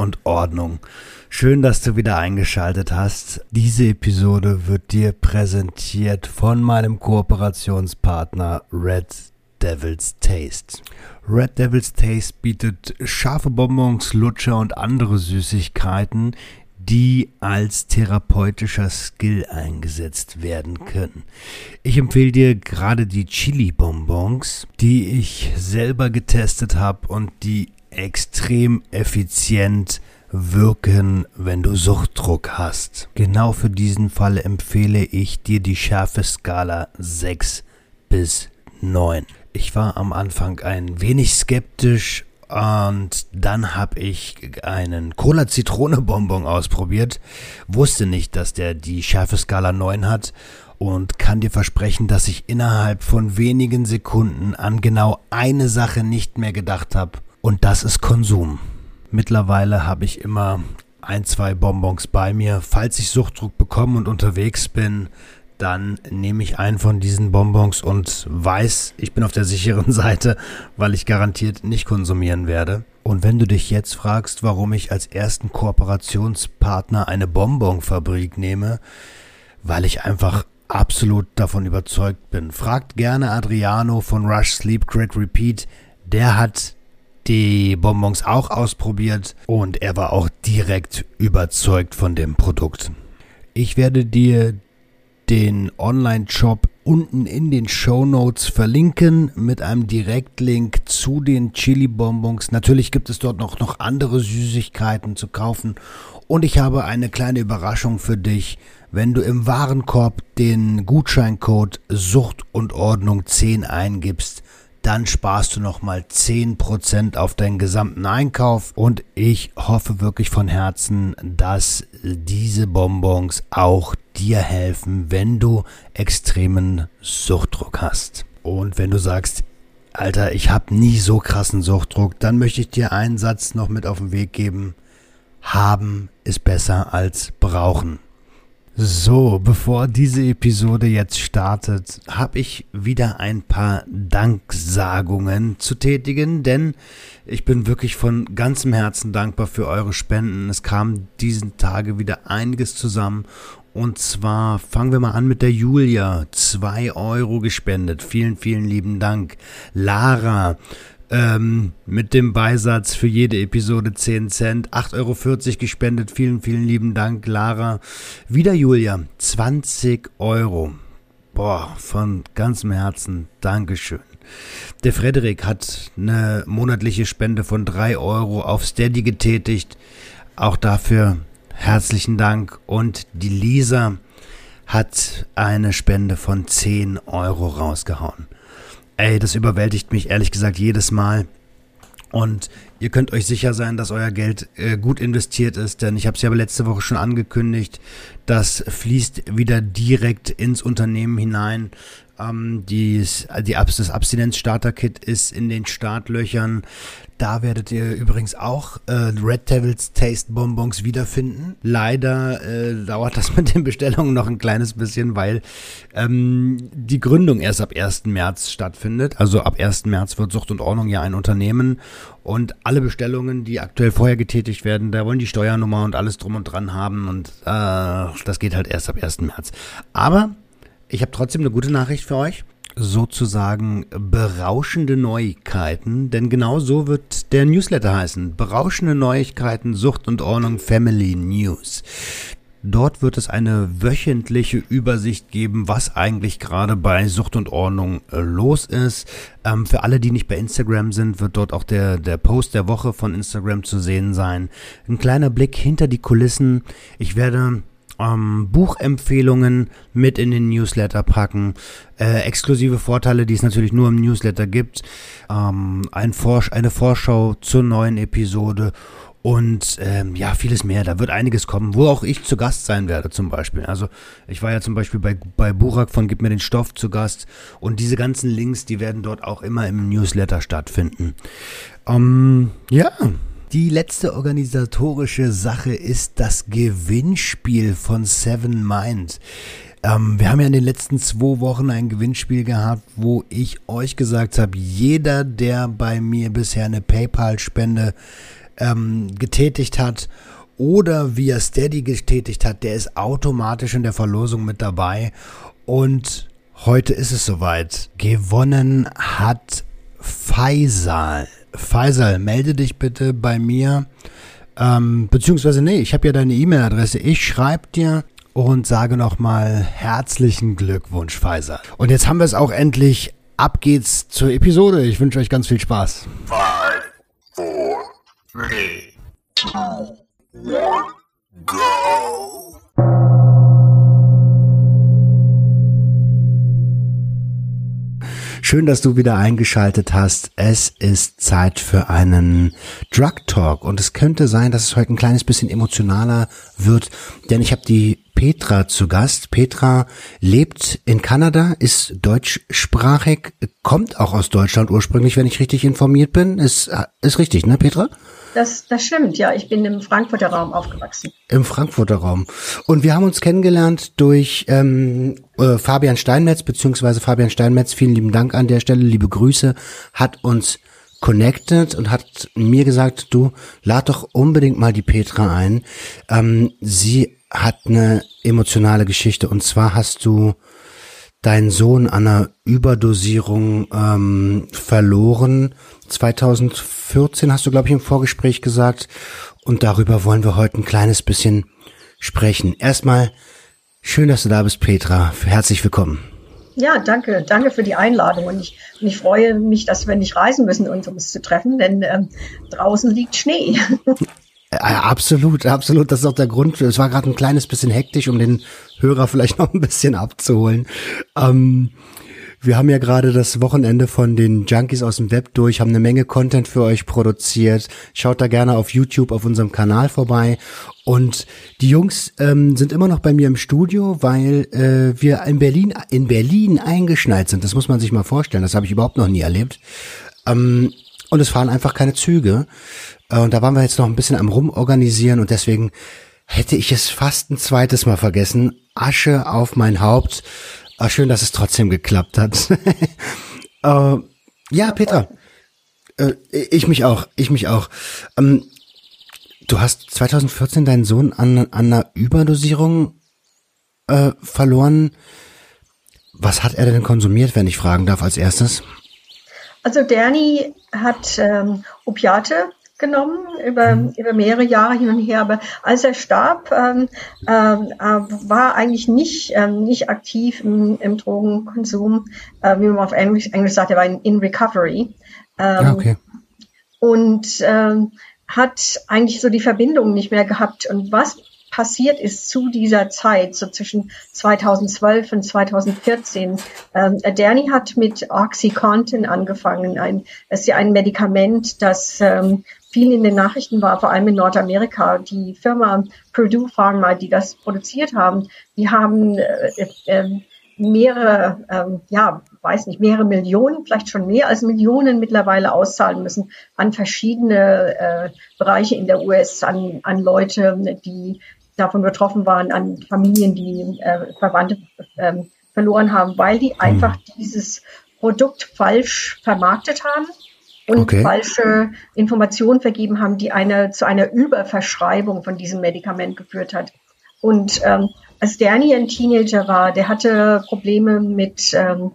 und Ordnung. Schön, dass du wieder eingeschaltet hast. Diese Episode wird dir präsentiert von meinem Kooperationspartner Red Devil's Taste. Red Devil's Taste bietet scharfe Bonbons, Lutscher und andere Süßigkeiten, die als therapeutischer Skill eingesetzt werden können. Ich empfehle dir gerade die Chili-Bonbons, die ich selber getestet habe und die extrem effizient wirken, wenn du Suchtdruck hast. Genau für diesen Fall empfehle ich dir die Schärfeskala 6 bis 9. Ich war am Anfang ein wenig skeptisch, und dann habe ich einen Cola-Zitrone-Bonbon ausprobiert. Wusste nicht, dass der die Schärfeskala 9 hat. Und kann dir versprechen, dass ich innerhalb von wenigen Sekunden an genau eine Sache nicht mehr gedacht habe. Und das ist Konsum. Mittlerweile habe ich immer ein, zwei Bonbons bei mir. Falls ich Suchtdruck bekomme und unterwegs bin, dann nehme ich einen von diesen Bonbons und weiß, ich bin auf der sicheren Seite, weil ich garantiert nicht konsumieren werde. Und wenn du dich jetzt fragst, warum ich als ersten Kooperationspartner eine Bonbonfabrik nehme, weil ich einfach absolut davon überzeugt bin. Fragt gerne Adriano von Rush Sleep Great Repeat. Der hat die Bonbons auch ausprobiert und er war auch direkt überzeugt von dem Produkt. Ich werde dir den Online-Shop unten in den Show Notes verlinken mit einem Direktlink zu den Chili-Bonbons. Natürlich gibt es dort noch, noch andere Süßigkeiten zu kaufen. Und ich habe eine kleine Überraschung für dich. Wenn du im Warenkorb den Gutscheincode Sucht und Ordnung 10 eingibst, dann sparst du nochmal 10% auf deinen gesamten Einkauf und ich hoffe wirklich von Herzen, dass diese Bonbons auch dir helfen, wenn du extremen Suchtdruck hast. Und wenn du sagst, Alter, ich habe nie so krassen Suchtdruck, dann möchte ich dir einen Satz noch mit auf den Weg geben. Haben ist besser als brauchen. So, bevor diese Episode jetzt startet, habe ich wieder ein paar Danksagungen zu tätigen, denn ich bin wirklich von ganzem Herzen dankbar für eure Spenden. Es kam diesen Tage wieder einiges zusammen und zwar fangen wir mal an mit der Julia. Zwei Euro gespendet. Vielen, vielen lieben Dank. Lara ähm, mit dem Beisatz für jede Episode 10 Cent. 8,40 Euro gespendet. Vielen, vielen lieben Dank, Lara. Wieder Julia. 20 Euro. Boah, von ganzem Herzen. Dankeschön. Der Frederik hat eine monatliche Spende von 3 Euro auf Steady getätigt. Auch dafür herzlichen Dank. Und die Lisa hat eine Spende von 10 Euro rausgehauen. Ey, das überwältigt mich ehrlich gesagt jedes Mal. Und ihr könnt euch sicher sein, dass euer Geld äh, gut investiert ist, denn ich habe es ja letzte Woche schon angekündigt, das fließt wieder direkt ins Unternehmen hinein. Ähm, die, die, das Abstinenz-Starter-Kit ist in den Startlöchern. Da werdet ihr übrigens auch äh, Red Devils Taste Bonbons wiederfinden. Leider äh, dauert das mit den Bestellungen noch ein kleines bisschen, weil ähm, die Gründung erst ab 1. März stattfindet. Also ab 1. März wird Sucht und Ordnung ja ein Unternehmen. Und alle Bestellungen, die aktuell vorher getätigt werden, da wollen die Steuernummer und alles drum und dran haben. Und äh, das geht halt erst ab 1. März. Aber ich habe trotzdem eine gute Nachricht für euch sozusagen berauschende Neuigkeiten, denn genau so wird der Newsletter heißen. Berauschende Neuigkeiten, Sucht und Ordnung Family News. Dort wird es eine wöchentliche Übersicht geben, was eigentlich gerade bei Sucht und Ordnung äh, los ist. Ähm, für alle, die nicht bei Instagram sind, wird dort auch der, der Post der Woche von Instagram zu sehen sein. Ein kleiner Blick hinter die Kulissen. Ich werde ähm, Buchempfehlungen mit in den Newsletter packen, äh, exklusive Vorteile, die es natürlich nur im Newsletter gibt, ähm, ein Vorsch eine Vorschau zur neuen Episode und ähm, ja, vieles mehr. Da wird einiges kommen, wo auch ich zu Gast sein werde zum Beispiel. Also ich war ja zum Beispiel bei, bei Burak von Gib mir den Stoff zu Gast und diese ganzen Links, die werden dort auch immer im Newsletter stattfinden. Ähm, ja, die letzte organisatorische Sache ist das Gewinnspiel von Seven Mind. Ähm, wir haben ja in den letzten zwei Wochen ein Gewinnspiel gehabt, wo ich euch gesagt habe, jeder, der bei mir bisher eine PayPal-Spende ähm, getätigt hat oder via Steady getätigt hat, der ist automatisch in der Verlosung mit dabei. Und heute ist es soweit. Gewonnen hat Faisal. Faisal, melde dich bitte bei mir. Ähm, beziehungsweise, nee, ich habe ja deine E-Mail-Adresse. Ich schreibe dir und sage nochmal herzlichen Glückwunsch, Faisal. Und jetzt haben wir es auch endlich. Ab geht's zur Episode. Ich wünsche euch ganz viel Spaß. Five, four, three, two, one, go! Schön, dass du wieder eingeschaltet hast. Es ist Zeit für einen Drug Talk und es könnte sein, dass es heute ein kleines bisschen emotionaler wird, denn ich habe die Petra zu Gast. Petra lebt in Kanada, ist deutschsprachig, kommt auch aus Deutschland ursprünglich, wenn ich richtig informiert bin. Ist, ist richtig, ne, Petra? Das, das stimmt, ja. Ich bin im Frankfurter Raum aufgewachsen. Im Frankfurter Raum. Und wir haben uns kennengelernt durch ähm, äh, Fabian Steinmetz, beziehungsweise Fabian Steinmetz, vielen lieben Dank an der Stelle, liebe Grüße, hat uns connected und hat mir gesagt, du lad doch unbedingt mal die Petra ein. Ähm, sie hat eine emotionale Geschichte und zwar hast du deinen Sohn an einer Überdosierung ähm, verloren. 2014 hast du, glaube ich, im Vorgespräch gesagt. Und darüber wollen wir heute ein kleines bisschen sprechen. Erstmal schön, dass du da bist, Petra. Herzlich willkommen. Ja, danke. Danke für die Einladung. Und ich, und ich freue mich, dass wir nicht reisen müssen, um uns zu treffen, denn ähm, draußen liegt Schnee. Äh, absolut, absolut. Das ist auch der Grund. Es war gerade ein kleines bisschen hektisch, um den Hörer vielleicht noch ein bisschen abzuholen. Ähm, wir haben ja gerade das Wochenende von den Junkies aus dem Web durch, haben eine Menge Content für euch produziert. Schaut da gerne auf YouTube auf unserem Kanal vorbei. Und die Jungs ähm, sind immer noch bei mir im Studio, weil äh, wir in Berlin in Berlin eingeschneit sind. Das muss man sich mal vorstellen. Das habe ich überhaupt noch nie erlebt. Ähm, und es fahren einfach keine Züge. Äh, und da waren wir jetzt noch ein bisschen am rumorganisieren und deswegen hätte ich es fast ein zweites Mal vergessen. Asche auf mein Haupt. Ah, schön, dass es trotzdem geklappt hat. äh, ja, Petra. Äh, ich mich auch. Ich mich auch. Ähm, du hast 2014 deinen Sohn an, an einer Überdosierung äh, verloren. Was hat er denn konsumiert, wenn ich fragen darf, als erstes? Also Danny hat ähm, Opiate genommen über, mhm. über mehrere Jahre hin und her. Aber als er starb, ähm, ähm, äh, war eigentlich nicht, ähm, nicht aktiv im, im Drogenkonsum, äh, wie man auf Englisch, Englisch sagt, er war in, in Recovery. Ähm, ja, okay. Und ähm, hat eigentlich so die Verbindung nicht mehr gehabt. Und was passiert ist zu dieser Zeit, so zwischen 2012 und 2014. Ähm, Danny hat mit Oxycontin angefangen. Ein, das ist ja ein Medikament, das ähm, viel in den Nachrichten war, vor allem in Nordamerika. Die Firma Purdue Pharma, die das produziert haben, die haben äh, äh, mehrere, ähm, ja, weiß nicht, mehrere Millionen, vielleicht schon mehr als Millionen mittlerweile auszahlen müssen an verschiedene äh, Bereiche in der US, an, an Leute, die davon betroffen waren, an Familien, die äh, Verwandte äh, verloren haben, weil die hm. einfach dieses Produkt falsch vermarktet haben und okay. falsche Informationen vergeben haben, die eine zu einer Überverschreibung von diesem Medikament geführt hat. Und ähm, als Danny ein Teenager war, der hatte Probleme mit ähm,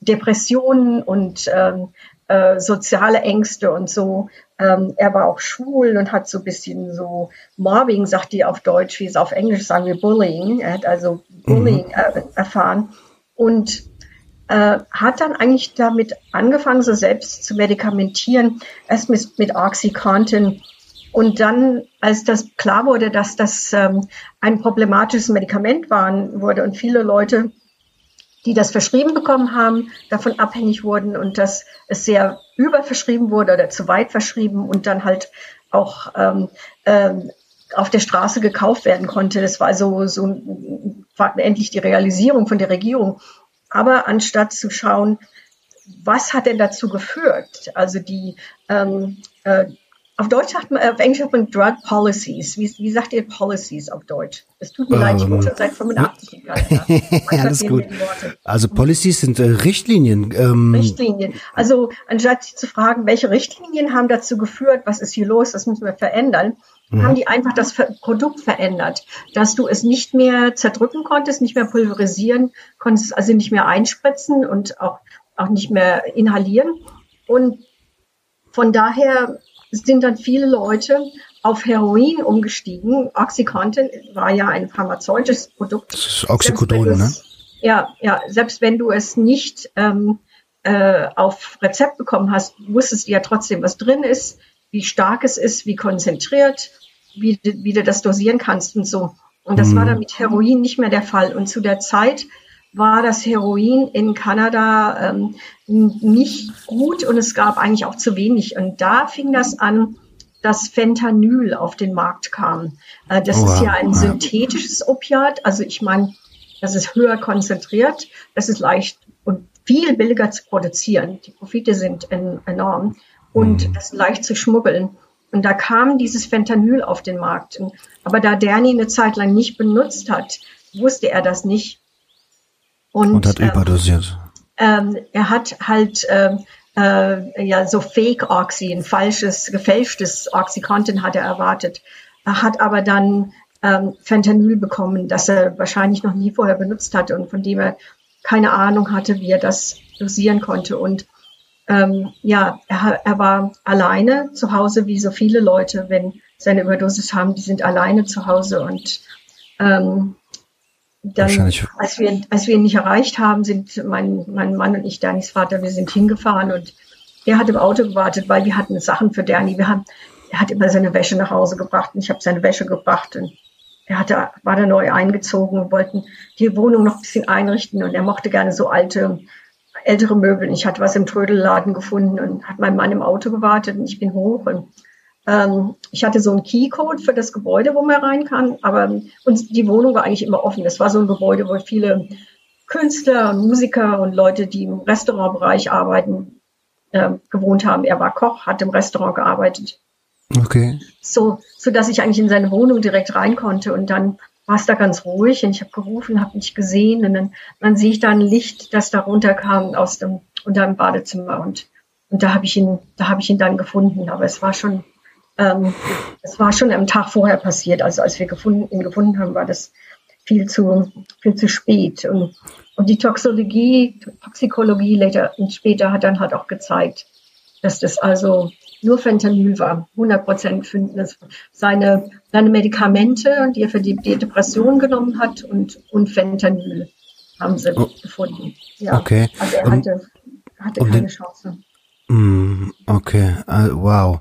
Depressionen und ähm, äh, soziale Ängste und so. Ähm, er war auch schwul und hat so ein bisschen so Mobbing, sagt die auf Deutsch, wie es auf Englisch sagen wir Bullying. Er hat also Bullying mhm. äh, erfahren. Und äh, hat dann eigentlich damit angefangen, so selbst zu medikamentieren, erst mit, mit Oxycontin. Und dann, als das klar wurde, dass das ähm, ein problematisches Medikament war, wurde und viele Leute, die das verschrieben bekommen haben, davon abhängig wurden und dass es sehr überverschrieben wurde oder zu weit verschrieben und dann halt auch ähm, ähm, auf der Straße gekauft werden konnte. Das war so, so war endlich die Realisierung von der Regierung. Aber anstatt zu schauen, was hat denn dazu geführt? Also die ähm, äh, auf Deutsch hat man, auf Englisch hat man Drug Policies. Wie, wie sagt ihr Policies auf Deutsch? Es tut mir um, leid, ich bin ähm, schon seit 85 in Kanada. Alles gut. Also Policies sind äh, Richtlinien. Ähm. Richtlinien. Also anstatt zu fragen, welche Richtlinien haben dazu geführt, was ist hier los, das müssen wir verändern, mhm. haben die einfach das Produkt verändert, dass du es nicht mehr zerdrücken konntest, nicht mehr pulverisieren konntest, also nicht mehr einspritzen und auch, auch nicht mehr inhalieren. Und von daher sind dann viele Leute auf Heroin umgestiegen. Oxycontin war ja ein pharmazeutisches Produkt. Das ist Oxycodon, ne? Ja, ja, selbst wenn du es nicht ähm, äh, auf Rezept bekommen hast, wusstest du ja trotzdem, was drin ist, wie stark es ist, wie konzentriert, wie, wie du das dosieren kannst und so. Und das mhm. war dann mit Heroin nicht mehr der Fall. Und zu der Zeit war das Heroin in Kanada ähm, nicht gut und es gab eigentlich auch zu wenig. Und da fing das an, dass Fentanyl auf den Markt kam. Äh, das oh, ist ja ein synthetisches Opiat. Also ich meine, das ist höher konzentriert, das ist leicht und viel billiger zu produzieren. Die Profite sind en enorm und mhm. das leicht zu schmuggeln. Und da kam dieses Fentanyl auf den Markt. Aber da Danny eine Zeit lang nicht benutzt hat, wusste er das nicht. Und, und hat ähm, überdosiert. Ähm, er hat halt ähm, äh, ja so Fake Oxy, ein falsches, gefälschtes Oxycontin hat er erwartet. Er hat aber dann ähm, Fentanyl bekommen, das er wahrscheinlich noch nie vorher benutzt hatte und von dem er keine Ahnung hatte, wie er das dosieren konnte. Und ähm, ja, er, er war alleine zu Hause, wie so viele Leute, wenn seine Überdosis haben, die sind alleine zu Hause und ähm, dann, als wir, als wir ihn nicht erreicht haben, sind mein, mein Mann und ich, Danis Vater, wir sind hingefahren und er hat im Auto gewartet, weil wir hatten Sachen für Danny. Wir haben, er hat immer seine Wäsche nach Hause gebracht und ich habe seine Wäsche gebracht und er hatte, war da neu eingezogen und wollten die Wohnung noch ein bisschen einrichten und er mochte gerne so alte, ältere Möbel. Ich hatte was im Trödelladen gefunden und hat mein Mann im Auto gewartet und ich bin hoch und ähm, ich hatte so einen Keycode für das Gebäude, wo man rein kann, aber und die Wohnung war eigentlich immer offen. Das war so ein Gebäude, wo viele Künstler, Musiker und Leute, die im Restaurantbereich arbeiten, äh, gewohnt haben. Er war Koch, hat im Restaurant gearbeitet. Okay. So, so dass ich eigentlich in seine Wohnung direkt rein konnte und dann war es da ganz ruhig und ich habe gerufen, habe nicht gesehen und dann, dann sehe ich da ein Licht, das da runterkam aus dem unter dem Badezimmer und und da habe ich ihn, da habe ich ihn dann gefunden. Aber es war schon ähm, das war schon am Tag vorher passiert. Also als wir gefunden, ihn gefunden haben, war das viel zu, viel zu spät. Und, und die Toxologie, Toxikologie later, später hat dann halt auch gezeigt, dass das also nur Fentanyl war. 100 Prozent finden es seine, seine Medikamente, die er für die, Depression genommen hat und, und Fentanyl haben sie oh. gefunden. Ja. Okay. Also er hatte, hatte um keine den, Chance. Mm, okay, uh, wow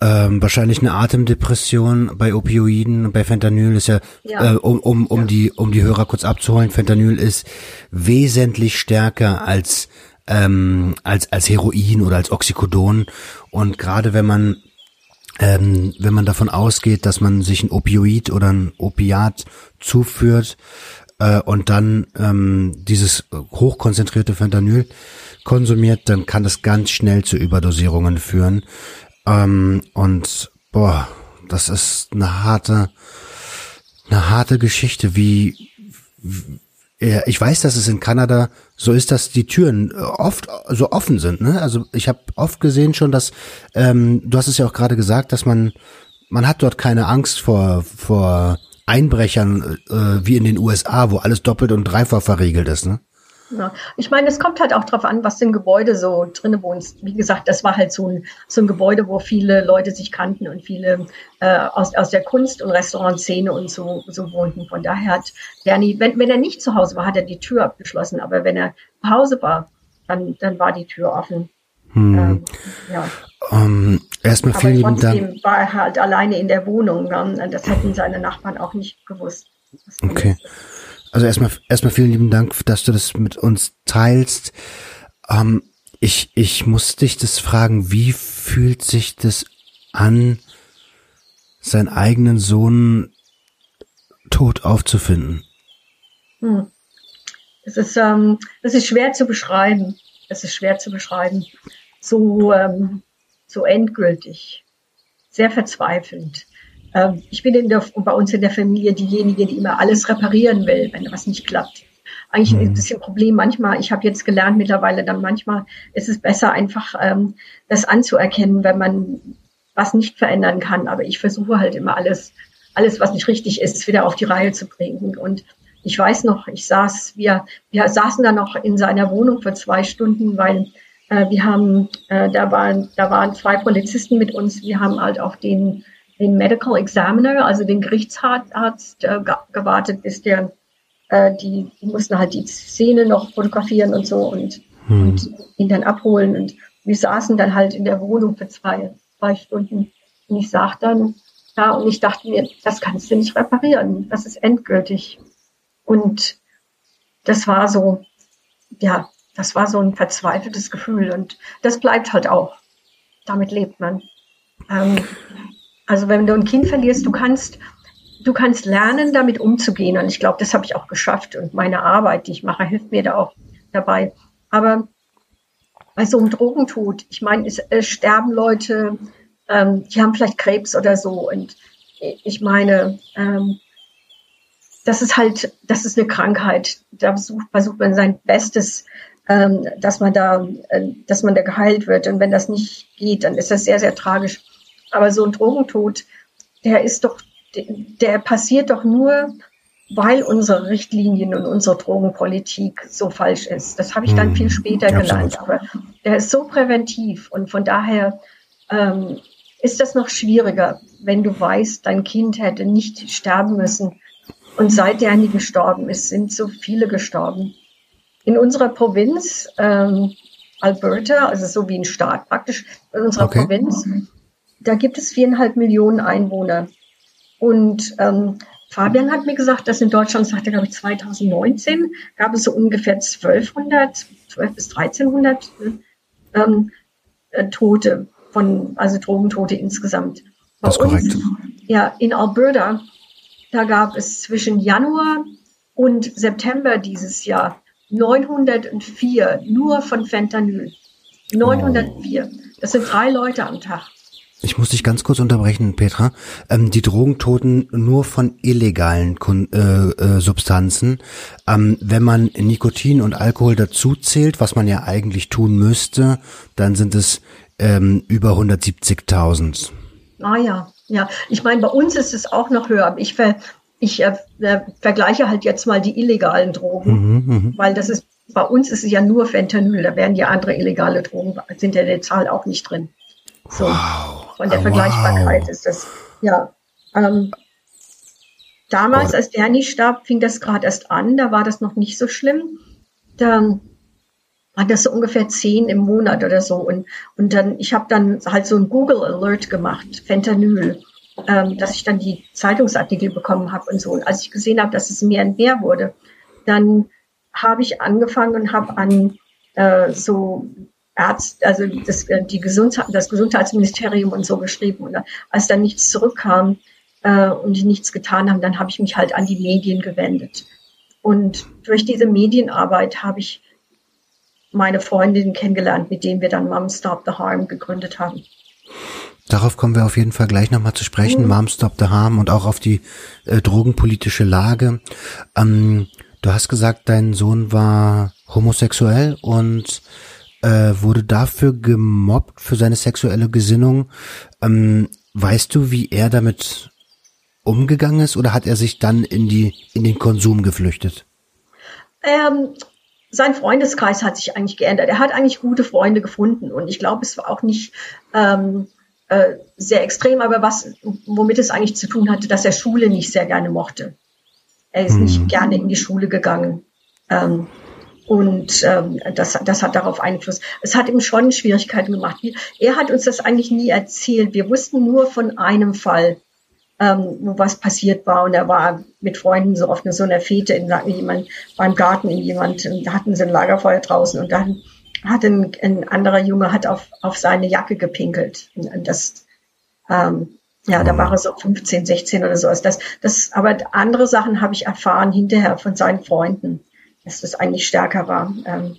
ähm, wahrscheinlich eine Atemdepression bei Opioiden, bei Fentanyl ist ja, ja. Äh, um, um, um ja. die, um die Hörer kurz abzuholen, Fentanyl ist wesentlich stärker als, ähm, als, als Heroin oder als Oxycodon. Und gerade wenn man ähm, wenn man davon ausgeht, dass man sich ein Opioid oder ein Opiat zuführt äh, und dann ähm, dieses hochkonzentrierte Fentanyl konsumiert, dann kann das ganz schnell zu Überdosierungen führen. Ähm, und boah, das ist eine harte, eine harte Geschichte, wie, wie ich weiß, dass es in Kanada so ist, dass die Türen oft so offen sind. Ne? Also ich habe oft gesehen schon, dass ähm, du hast es ja auch gerade gesagt, dass man man hat dort keine Angst vor vor Einbrechern äh, wie in den USA, wo alles doppelt und dreifach verriegelt ist. Ne? Ja. Ich meine, es kommt halt auch darauf an, was im Gebäude so drinne wohnt. Wie gesagt, das war halt so ein, so ein Gebäude, wo viele Leute sich kannten und viele äh, aus, aus der Kunst- und Restaurantszene und so, so wohnten. Von daher hat Bernie, wenn, wenn er nicht zu Hause war, hat er die Tür abgeschlossen. Aber wenn er zu Hause war, dann, dann war die Tür offen. Hm. Ähm, ja. Um, ähm, erstmal vielen lieben Dank. war er halt alleine in der Wohnung. Ne? Das hätten seine Nachbarn auch nicht gewusst. Okay. Ist. Also erstmal, erstmal vielen lieben Dank, dass du das mit uns teilst. Ähm, ich, ich muss dich das fragen, wie fühlt sich das an, seinen eigenen Sohn tot aufzufinden? Hm. Es ist, ähm, es ist schwer zu beschreiben. Es ist schwer zu beschreiben. So, ähm, so endgültig. Sehr verzweifelnd. Ähm, ich bin in der, bei uns in der Familie diejenige, die immer alles reparieren will, wenn was nicht klappt. Eigentlich mhm. ein bisschen Problem manchmal. Ich habe jetzt gelernt mittlerweile, dann manchmal ist es besser, einfach ähm, das anzuerkennen, wenn man was nicht verändern kann. Aber ich versuche halt immer alles, alles, was nicht richtig ist, wieder auf die Reihe zu bringen. Und ich weiß noch, ich saß, wir, wir saßen da noch in seiner Wohnung für zwei Stunden, weil äh, wir haben, äh, da waren, da waren zwei Polizisten mit uns. Wir haben halt auf den, den Medical Examiner, also den Gerichtsarzt, äh, gewartet, bis der, äh, die, die mussten halt die Szene noch fotografieren und so und, hm. und ihn dann abholen. Und wir saßen dann halt in der Wohnung für zwei, zwei Stunden. Und ich sag dann, ja, und ich dachte mir, das kannst du nicht reparieren. Das ist endgültig. Und das war so, ja, das war so ein verzweifeltes Gefühl und das bleibt halt auch. Damit lebt man. Ähm, also wenn du ein Kind verlierst, du kannst, du kannst lernen, damit umzugehen. Und ich glaube, das habe ich auch geschafft. Und meine Arbeit, die ich mache, hilft mir da auch dabei. Aber bei so einem Drogentod, ich meine, es, es sterben Leute, ähm, die haben vielleicht Krebs oder so. Und ich meine, ähm, das ist halt, das ist eine Krankheit. Da versucht, versucht man sein Bestes, ähm, dass man da, äh, dass man da geheilt wird. Und wenn das nicht geht, dann ist das sehr, sehr tragisch. Aber so ein Drogentod, der ist doch, der passiert doch nur, weil unsere Richtlinien und unsere Drogenpolitik so falsch ist. Das habe ich dann viel hm, später Absolut. gelernt. Aber der ist so präventiv und von daher ähm, ist das noch schwieriger, wenn du weißt, dein Kind hätte nicht sterben müssen. Und seit der nie gestorben ist, sind so viele gestorben. In unserer Provinz, ähm, Alberta, also so wie ein Staat praktisch, in unserer okay. Provinz, da gibt es viereinhalb Millionen Einwohner. Und ähm, Fabian hat mir gesagt, dass in Deutschland, sagte glaube ich 2019, gab es so ungefähr 1200, 12 bis 1300 ähm, äh, Tote von, also Drogentote insgesamt. Bei das ist korrekt. Uns, ja, in Alberta, da gab es zwischen Januar und September dieses Jahr 904 nur von Fentanyl. 904. Das sind drei Leute am Tag. Ich muss dich ganz kurz unterbrechen, Petra. Ähm, die Drogentoten nur von illegalen äh, äh, Substanzen. Ähm, wenn man Nikotin und Alkohol dazu zählt, was man ja eigentlich tun müsste, dann sind es ähm, über 170.000. Ah ja, ja. Ich meine, bei uns ist es auch noch höher. Ich ver ich äh, vergleiche halt jetzt mal die illegalen Drogen, mhm, mhm, weil das ist, bei uns ist es ja nur Fentanyl, da werden ja andere illegale Drogen, sind ja der Zahl auch nicht drin. So, wow. Von der oh, Vergleichbarkeit wow. ist das, ja. Ähm, damals, oh. als Danny starb, fing das gerade erst an, da war das noch nicht so schlimm. Da war das so ungefähr zehn im Monat oder so. Und, und dann, ich habe dann halt so ein Google Alert gemacht, Fentanyl ähm, dass ich dann die Zeitungsartikel bekommen habe und so. Und als ich gesehen habe, dass es mehr und mehr wurde, dann habe ich angefangen und habe an äh, so Arzt, also das, äh, die Gesundheit, das Gesundheitsministerium und so geschrieben. Und als dann nichts zurückkam äh, und die nichts getan haben, dann habe ich mich halt an die Medien gewendet. Und durch diese Medienarbeit habe ich meine Freundinnen kennengelernt, mit denen wir dann Mom Stop the Harm gegründet haben. Darauf kommen wir auf jeden Fall gleich nochmal zu sprechen. Mhm. Mom Stop the Harm und auch auf die äh, drogenpolitische Lage. Ähm, du hast gesagt, dein Sohn war homosexuell und äh, wurde dafür gemobbt für seine sexuelle Gesinnung. Ähm, weißt du, wie er damit umgegangen ist oder hat er sich dann in die in den Konsum geflüchtet? Ähm, sein Freundeskreis hat sich eigentlich geändert. Er hat eigentlich gute Freunde gefunden und ich glaube, es war auch nicht ähm, äh, sehr extrem, aber was, womit es eigentlich zu tun hatte, dass er Schule nicht sehr gerne mochte. Er ist hm. nicht gerne in die Schule gegangen. Ähm, und ähm, das, das hat darauf Einfluss. Es hat ihm schon Schwierigkeiten gemacht. Er hat uns das eigentlich nie erzählt. Wir wussten nur von einem Fall, ähm, wo was passiert war. Und er war mit Freunden so auf eine, so einer Fete in jemand, beim Garten in jemand, und da hatten sie ein Lagerfeuer draußen und dann hat ein, ein anderer Junge hat auf, auf seine Jacke gepinkelt. Und das, ähm, Ja, da war er so 15, 16 oder so. Das, das, aber andere Sachen habe ich erfahren hinterher von seinen Freunden, dass das eigentlich stärker war. Ähm,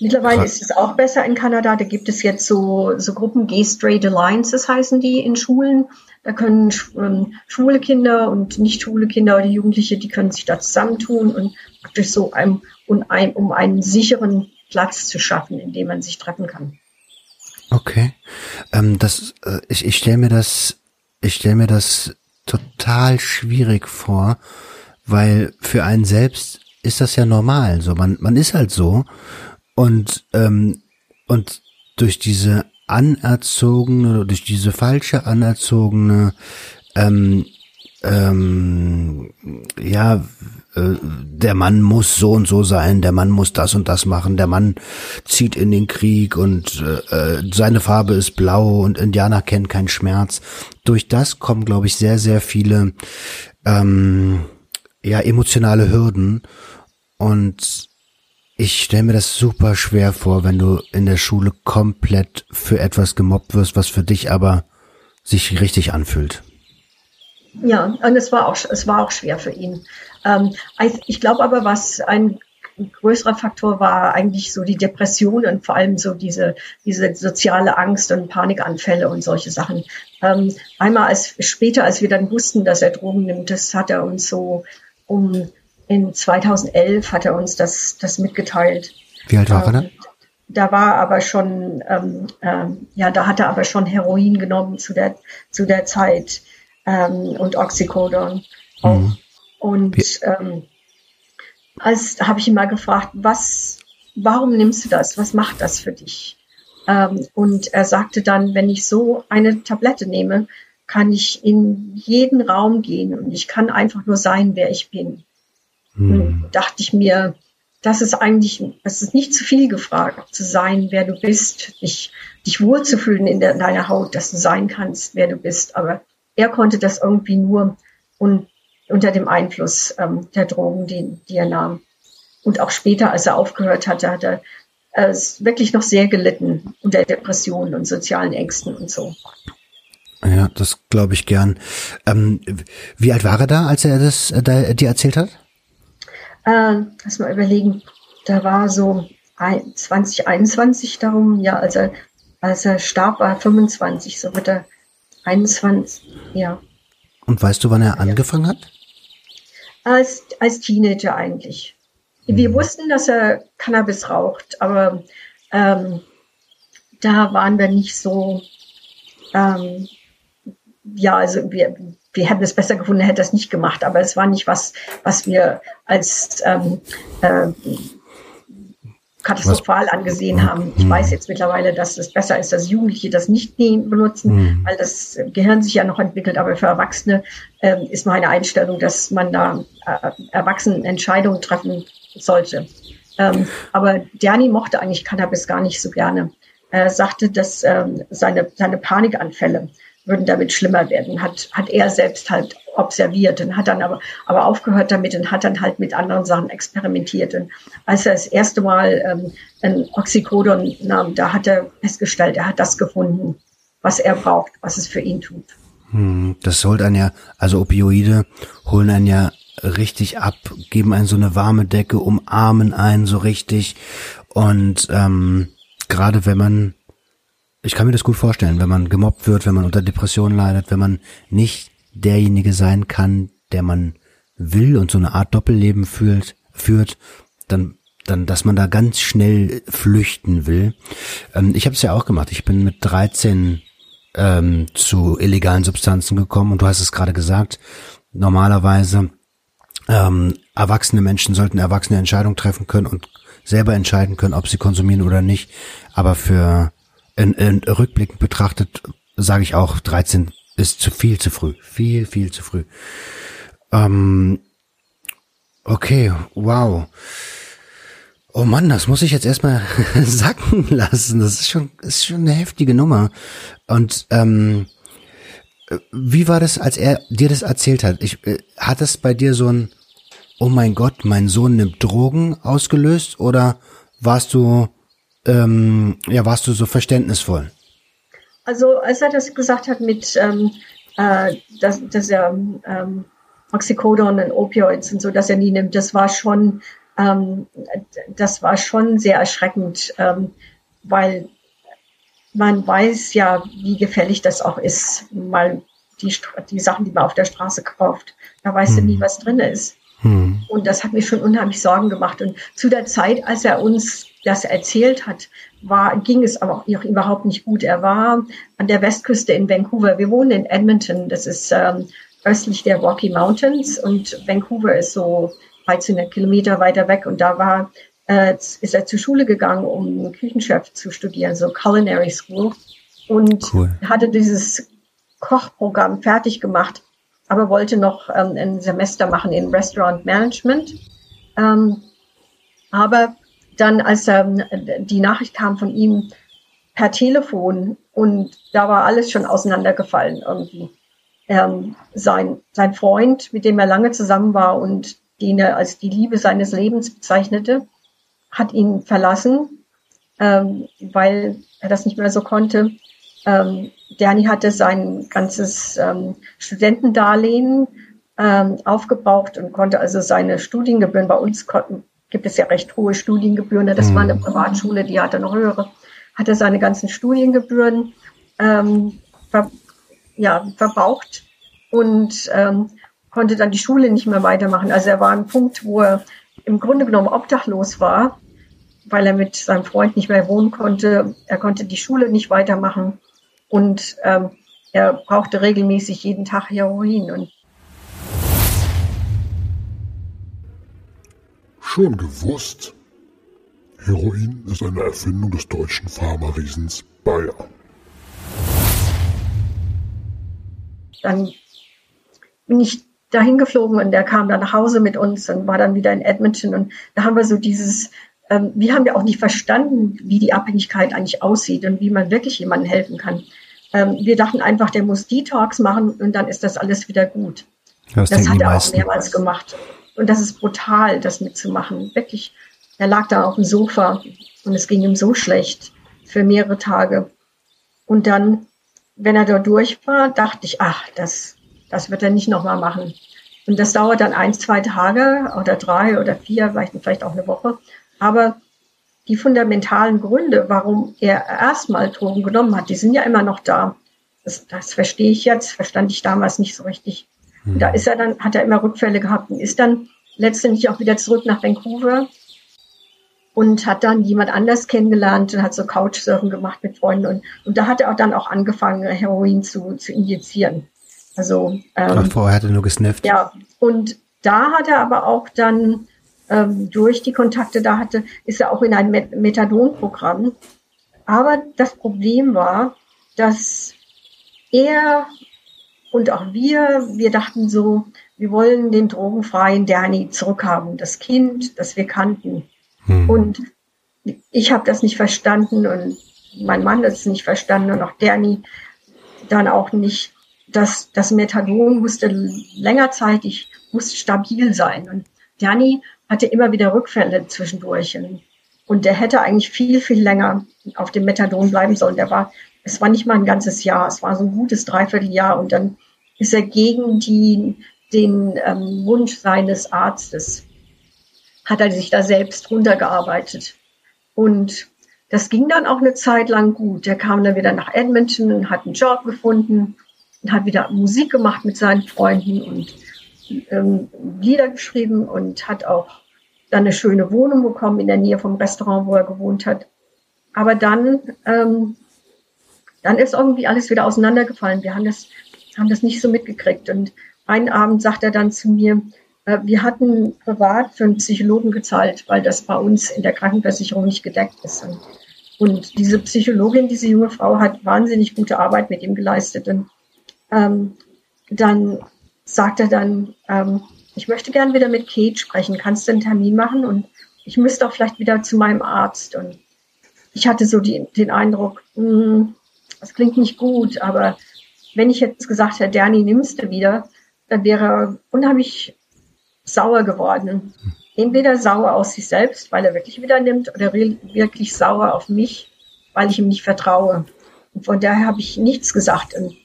mittlerweile Krass. ist es auch besser in Kanada. Da gibt es jetzt so, so Gruppen, Gay Straight Alliances heißen die in Schulen. Da können ähm, schwule Kinder und nicht schwule Kinder oder Jugendliche, die können sich da zusammentun und praktisch so einem, um, ein, um einen sicheren Platz zu schaffen, in dem man sich treffen kann. Okay. Ähm, das, äh, ich ich stelle mir das, ich stelle mir das total schwierig vor, weil für einen selbst ist das ja normal. So, man, man ist halt so. Und, ähm, und durch diese anerzogene, durch diese falsche anerzogene, ähm, ähm, ja, äh, der Mann muss so und so sein, der Mann muss das und das machen, der Mann zieht in den Krieg und äh, äh, seine Farbe ist blau und Indianer kennen keinen Schmerz. Durch das kommen, glaube ich, sehr, sehr viele ähm, ja, emotionale Hürden und ich stelle mir das super schwer vor, wenn du in der Schule komplett für etwas gemobbt wirst, was für dich aber sich richtig anfühlt. Ja, und es war auch, es war auch schwer für ihn. Ähm, ich glaube aber, was ein größerer Faktor war eigentlich so die Depression und vor allem so diese, diese soziale Angst und Panikanfälle und solche Sachen. Ähm, einmal als, später, als wir dann wussten, dass er Drogen nimmt, das hat er uns so um, in 2011 hat er uns das, das mitgeteilt. Wie alt war er? Ähm, da war aber schon, ähm, ähm, ja, da hat er aber schon Heroin genommen zu der, zu der Zeit ähm, und Oxycodon auch. Mhm. Und ähm, als habe ich ihn mal gefragt, was, warum nimmst du das? Was macht das für dich? Ähm, und er sagte dann, wenn ich so eine Tablette nehme, kann ich in jeden Raum gehen und ich kann einfach nur sein, wer ich bin. Und dachte ich mir, das ist eigentlich, es ist nicht zu viel gefragt, zu sein, wer du bist, dich, dich wohlzufühlen in, der, in deiner Haut, dass du sein kannst, wer du bist. Aber er konnte das irgendwie nur und unter dem Einfluss ähm, der Drogen, die, die er nahm. Und auch später, als er aufgehört hatte, hat er äh, wirklich noch sehr gelitten unter Depressionen und sozialen Ängsten und so. Ja, das glaube ich gern. Ähm, wie alt war er da, als er das äh, da, dir erzählt hat? Äh, lass mal überlegen. Da war so 2021 darum, ja, als er, als er starb, war 25, so wird er 21, ja. Und weißt du, wann er angefangen hat? Als, als Teenager eigentlich. Wir mhm. wussten, dass er Cannabis raucht, aber ähm, da waren wir nicht so, ähm, ja, also wir, wir hätten es besser gefunden, hätte das nicht gemacht, aber es war nicht was, was wir als ähm, äh, katastrophal Was? angesehen haben. Ich mhm. weiß jetzt mittlerweile, dass es besser ist, dass Jugendliche das nicht benutzen, mhm. weil das Gehirn sich ja noch entwickelt. Aber für Erwachsene äh, ist meine Einstellung, dass man da äh, Erwachsenen Entscheidungen treffen sollte. Ähm, aber Derni mochte eigentlich Cannabis gar nicht so gerne. Er sagte, dass ähm, seine, seine Panikanfälle würden damit schlimmer werden, hat, hat er selbst halt observiert und hat dann aber, aber aufgehört damit und hat dann halt mit anderen Sachen experimentiert. Und als er das erste Mal ähm, ein Oxycodon nahm, da hat er festgestellt, er hat das gefunden, was er braucht, was es für ihn tut. Hm, das holt einen ja, also Opioide holen einen ja richtig ab, geben einen so eine warme Decke, umarmen einen so richtig. Und ähm, gerade wenn man ich kann mir das gut vorstellen, wenn man gemobbt wird, wenn man unter Depressionen leidet, wenn man nicht derjenige sein kann, der man will und so eine Art Doppelleben fühlt, führt, dann dann, dass man da ganz schnell flüchten will. Ähm, ich habe es ja auch gemacht. Ich bin mit 13 ähm, zu illegalen Substanzen gekommen und du hast es gerade gesagt. Normalerweise ähm, erwachsene Menschen sollten erwachsene Entscheidungen treffen können und selber entscheiden können, ob sie konsumieren oder nicht. Aber für in, in rückblickend betrachtet sage ich auch, 13 ist zu viel zu früh. Viel, viel zu früh. Ähm, okay, wow. Oh Mann, das muss ich jetzt erstmal sacken lassen. Das ist schon, ist schon eine heftige Nummer. Und ähm, wie war das, als er dir das erzählt hat? Ich, äh, hat das bei dir so ein, oh mein Gott, mein Sohn nimmt Drogen ausgelöst? Oder warst du ähm, ja, warst du so verständnisvoll? Also als er das gesagt hat mit, ähm, äh, dass, dass er ähm, Oxycodon und Opioids und so, dass er nie nimmt, das war schon, ähm, das war schon sehr erschreckend, ähm, weil man weiß ja, wie gefährlich das auch ist, mal die, die Sachen, die man auf der Straße kauft. Da weißt hm. du nie, was drin ist. Hm. Und das hat mir schon unheimlich Sorgen gemacht. Und zu der Zeit, als er uns das erzählt hat, war, ging es aber auch überhaupt nicht gut. Er war an der Westküste in Vancouver. Wir wohnen in Edmonton. Das ist ähm, östlich der Rocky Mountains und Vancouver ist so 13 Kilometer weiter weg. Und da war, äh, ist er zur Schule gegangen, um Küchenchef zu studieren, so Culinary School. Und cool. hatte dieses Kochprogramm fertig gemacht aber wollte noch ähm, ein Semester machen in Restaurant Management. Ähm, aber dann, als ähm, die Nachricht kam von ihm per Telefon und da war alles schon auseinandergefallen irgendwie. Ähm, sein, sein Freund, mit dem er lange zusammen war und den er als die Liebe seines Lebens bezeichnete, hat ihn verlassen, ähm, weil er das nicht mehr so konnte. Ähm, Derni hatte sein ganzes ähm, Studentendarlehen ähm, aufgebraucht und konnte also seine Studiengebühren, bei uns konnten, gibt es ja recht hohe Studiengebühren, das mhm. war eine mhm. Privatschule, die hatte noch höhere, hatte seine ganzen Studiengebühren ähm, ver, ja, verbraucht und ähm, konnte dann die Schule nicht mehr weitermachen. Also er war ein Punkt, wo er im Grunde genommen obdachlos war, weil er mit seinem Freund nicht mehr wohnen konnte. Er konnte die Schule nicht weitermachen und ähm, er brauchte regelmäßig jeden Tag Heroin. Und Schon gewusst, Heroin ist eine Erfindung des deutschen Pharma-Riesens Bayer. Dann bin ich dahin geflogen und der kam dann nach Hause mit uns und war dann wieder in Edmonton und da haben wir so dieses ähm, wir haben ja auch nicht verstanden, wie die Abhängigkeit eigentlich aussieht und wie man wirklich jemandem helfen kann. Ähm, wir dachten einfach, der muss Detox machen und dann ist das alles wieder gut. Das, das hat er meisten. auch mehrmals gemacht. Und das ist brutal, das mitzumachen. Wirklich, er lag da auf dem Sofa und es ging ihm so schlecht für mehrere Tage. Und dann, wenn er da durch war, dachte ich, ach, das, das wird er nicht nochmal machen. Und das dauert dann ein, zwei Tage oder drei oder vier, vielleicht, vielleicht auch eine Woche. Aber die fundamentalen Gründe, warum er erstmal Drogen genommen hat, die sind ja immer noch da. Das, das verstehe ich jetzt, verstand ich damals nicht so richtig. Hm. Da ist er dann, hat er immer Rückfälle gehabt und ist dann letztendlich auch wieder zurück nach Vancouver und hat dann jemand anders kennengelernt und hat so Couchsurfen gemacht mit Freunden und, und da hat er auch dann auch angefangen, Heroin zu, zu injizieren. Also ähm, Ach, vorher hat er nur gesnifft. Ja, und da hat er aber auch dann ähm, durch die Kontakte da hatte, ist er auch in ein Methadon-Programm. Aber das Problem war, dass er und auch wir, wir dachten so, wir wollen den drogenfreien Danny zurückhaben, das Kind, das wir kannten. Hm. Und ich habe das nicht verstanden und mein Mann hat es nicht verstanden und auch Danny dann auch nicht. Das, das Methadon musste längerzeitig, musste stabil sein. Und Danny hatte immer wieder Rückfälle zwischendurch. Und der hätte eigentlich viel, viel länger auf dem Methadon bleiben sollen. Der war, es war nicht mal ein ganzes Jahr, es war so ein gutes Dreivierteljahr. Und dann ist er gegen die, den ähm, Wunsch seines Arztes, hat er sich da selbst runtergearbeitet. Und das ging dann auch eine Zeit lang gut. Der kam dann wieder nach Edmonton und hat einen Job gefunden und hat wieder Musik gemacht mit seinen Freunden und ähm, Lieder geschrieben und hat auch dann eine schöne Wohnung bekommen in der Nähe vom Restaurant, wo er gewohnt hat. Aber dann, ähm, dann ist irgendwie alles wieder auseinandergefallen. Wir haben das, haben das nicht so mitgekriegt. Und einen Abend sagt er dann zu mir, äh, wir hatten privat für einen Psychologen gezahlt, weil das bei uns in der Krankenversicherung nicht gedeckt ist. Und, und diese Psychologin, diese junge Frau, hat wahnsinnig gute Arbeit mit ihm geleistet. Und ähm, dann sagt er dann, ähm, ich möchte gern wieder mit Kate sprechen. Kannst du einen Termin machen? Und ich müsste auch vielleicht wieder zu meinem Arzt. Und ich hatte so die, den Eindruck, mh, hm, das klingt nicht gut, aber wenn ich jetzt gesagt hätte, Danny, nimmst du wieder, dann wäre er unheimlich sauer geworden. Entweder sauer aus sich selbst, weil er wirklich wieder nimmt, oder wirklich sauer auf mich, weil ich ihm nicht vertraue. Und von daher habe ich nichts gesagt und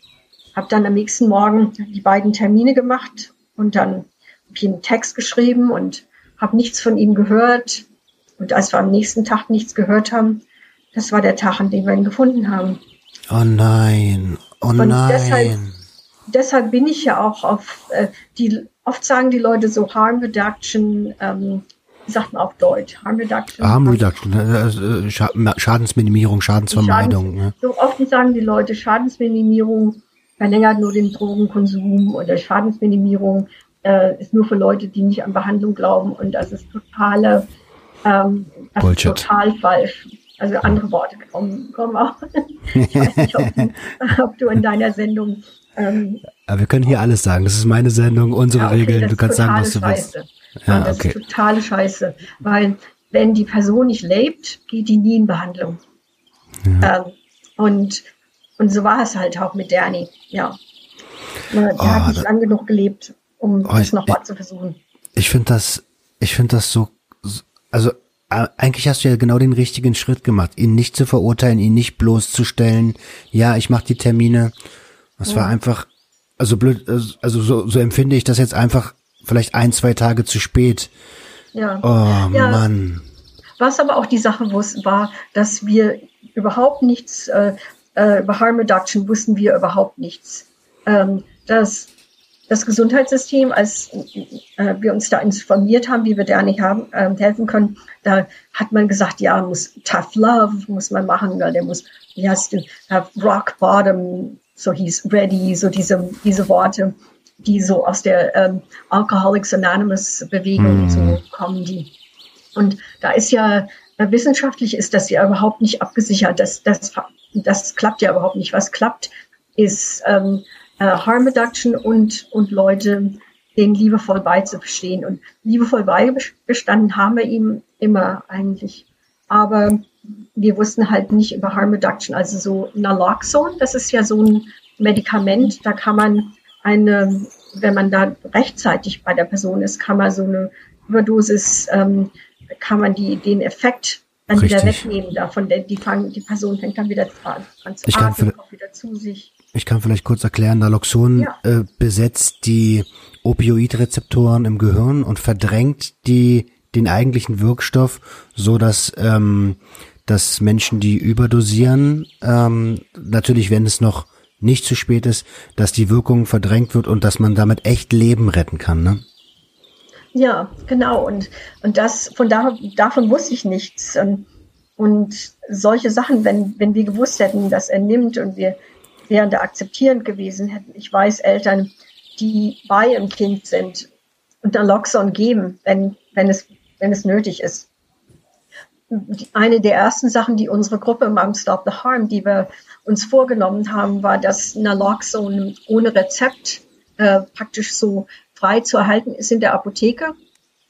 habe dann am nächsten Morgen die beiden Termine gemacht und dann habe ich einen Text geschrieben und habe nichts von ihm gehört. Und als wir am nächsten Tag nichts gehört haben, das war der Tag, an dem wir ihn gefunden haben. Oh nein, oh und nein. Deshalb, deshalb bin ich ja auch auf äh, die, oft sagen die Leute so Harm Reduction, ähm, sagt man auf Deutsch? Harm Reduction. Harm Reduction, äh, äh, Schadensminimierung, Schadensvermeidung. Schadens, ne? So oft sagen die Leute Schadensminimierung verlängert nur den Drogenkonsum oder Schadensminimierung äh, ist nur für Leute, die nicht an Behandlung glauben und das ist totale, ähm, das Bullshit. ist total falsch. Also andere Worte kommen, kommen auch. ich weiß nicht, ob du, ob du in deiner Sendung ähm, aber wir können hier alles sagen. Das ist meine Sendung, unsere ja, okay, Regeln. Du kannst sagen, was du Scheiße. willst. Ja, das okay. ist totale Scheiße. Weil wenn die Person nicht lebt, geht die nie in Behandlung. Ja. Ähm, und, und so war es halt auch mit Danny. Ja. Der oh, hat nicht lang genug gelebt, um oh, es nochmal zu versuchen. Ich finde das, ich finde das so, also eigentlich hast du ja genau den richtigen Schritt gemacht, ihn nicht zu verurteilen, ihn nicht bloßzustellen. Ja, ich mache die Termine das war einfach, also blöd, also so, so empfinde ich das jetzt einfach vielleicht ein, zwei Tage zu spät. Ja. Oh ja. Mann. Was aber auch die Sache war, dass wir überhaupt nichts, äh, äh, über Harm Reduction wussten wir überhaupt nichts. Ähm, das, das Gesundheitssystem, als äh, wir uns da informiert haben, wie wir da nicht haben, äh, helfen können, da hat man gesagt, ja, muss Tough Love muss man machen, weil der muss, wie heißt du, Rock Bottom so hieß Ready, so diese, diese Worte, die so aus der ähm, Alcoholics Anonymous Bewegung mm. so kommen, die. Und da ist ja, äh, wissenschaftlich ist das ja überhaupt nicht abgesichert. Das, das, das klappt ja überhaupt nicht. Was klappt, ist ähm, äh, Harm Reduction und, und Leute denen liebevoll beizustehen. Und liebevoll beigestanden haben wir ihm immer eigentlich. Aber wir wussten halt nicht über Harm Reduction, also so Naloxone, das ist ja so ein Medikament, da kann man eine, wenn man da rechtzeitig bei der Person ist, kann man so eine Überdosis, ähm, kann man die, den Effekt dann Richtig. wieder wegnehmen davon, die, die, die Person fängt dann wieder dran, dran zu ich atmen, kommt wieder zu sich. Ich kann vielleicht kurz erklären, Naloxon ja. äh, besetzt die Opioidrezeptoren im Gehirn und verdrängt die den eigentlichen Wirkstoff, so dass ähm, dass Menschen, die überdosieren, ähm, natürlich, wenn es noch nicht zu spät ist, dass die Wirkung verdrängt wird und dass man damit echt Leben retten kann, ne? Ja, genau. Und, und das, von da, davon wusste ich nichts. Und, und solche Sachen, wenn, wenn wir gewusst hätten, dass er nimmt und wir da akzeptierend gewesen hätten. Ich weiß Eltern, die bei ihrem Kind sind und Naloxon geben, wenn, wenn es, wenn es nötig ist eine der ersten Sachen, die unsere Gruppe Mom Stop the Harm, die wir uns vorgenommen haben, war, dass Naloxone ohne Rezept äh, praktisch so frei zu erhalten ist in der Apotheke.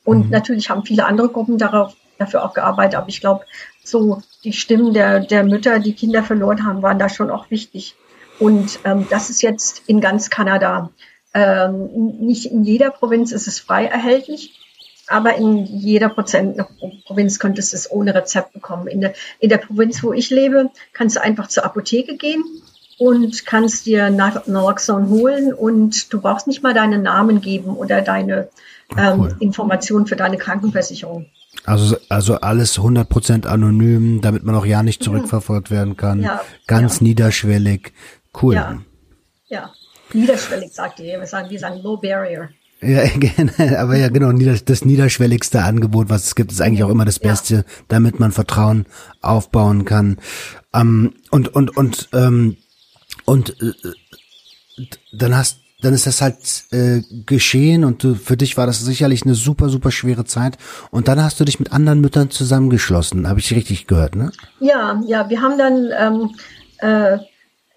Und mhm. natürlich haben viele andere Gruppen darauf, dafür auch gearbeitet. Aber ich glaube, so die Stimmen der, der Mütter, die Kinder verloren haben, waren da schon auch wichtig. Und ähm, das ist jetzt in ganz Kanada. Ähm, nicht in jeder Provinz ist es frei erhältlich aber in jeder Prozent Provinz könntest du es ohne Rezept bekommen. In der, in der Provinz, wo ich lebe, kannst du einfach zur Apotheke gehen und kannst dir Naloxone holen und du brauchst nicht mal deinen Namen geben oder deine ah, ähm, Informationen für deine Krankenversicherung. Also, also alles 100% anonym, damit man auch ja nicht zurückverfolgt werden kann. Ja, Ganz ja. niederschwellig. Cool. Ja, ja. niederschwellig sagt ihr. Wir sagen, wir sagen Low Barrier. Ja, aber ja, genau, das niederschwelligste Angebot, was es gibt, ist eigentlich auch immer das Beste, ja. damit man Vertrauen aufbauen kann. Ähm, und, und, und, ähm, und äh, dann hast, dann ist das halt äh, geschehen und du, für dich war das sicherlich eine super, super schwere Zeit. Und dann hast du dich mit anderen Müttern zusammengeschlossen, habe ich richtig gehört, ne? Ja, ja, wir haben dann ähm, äh,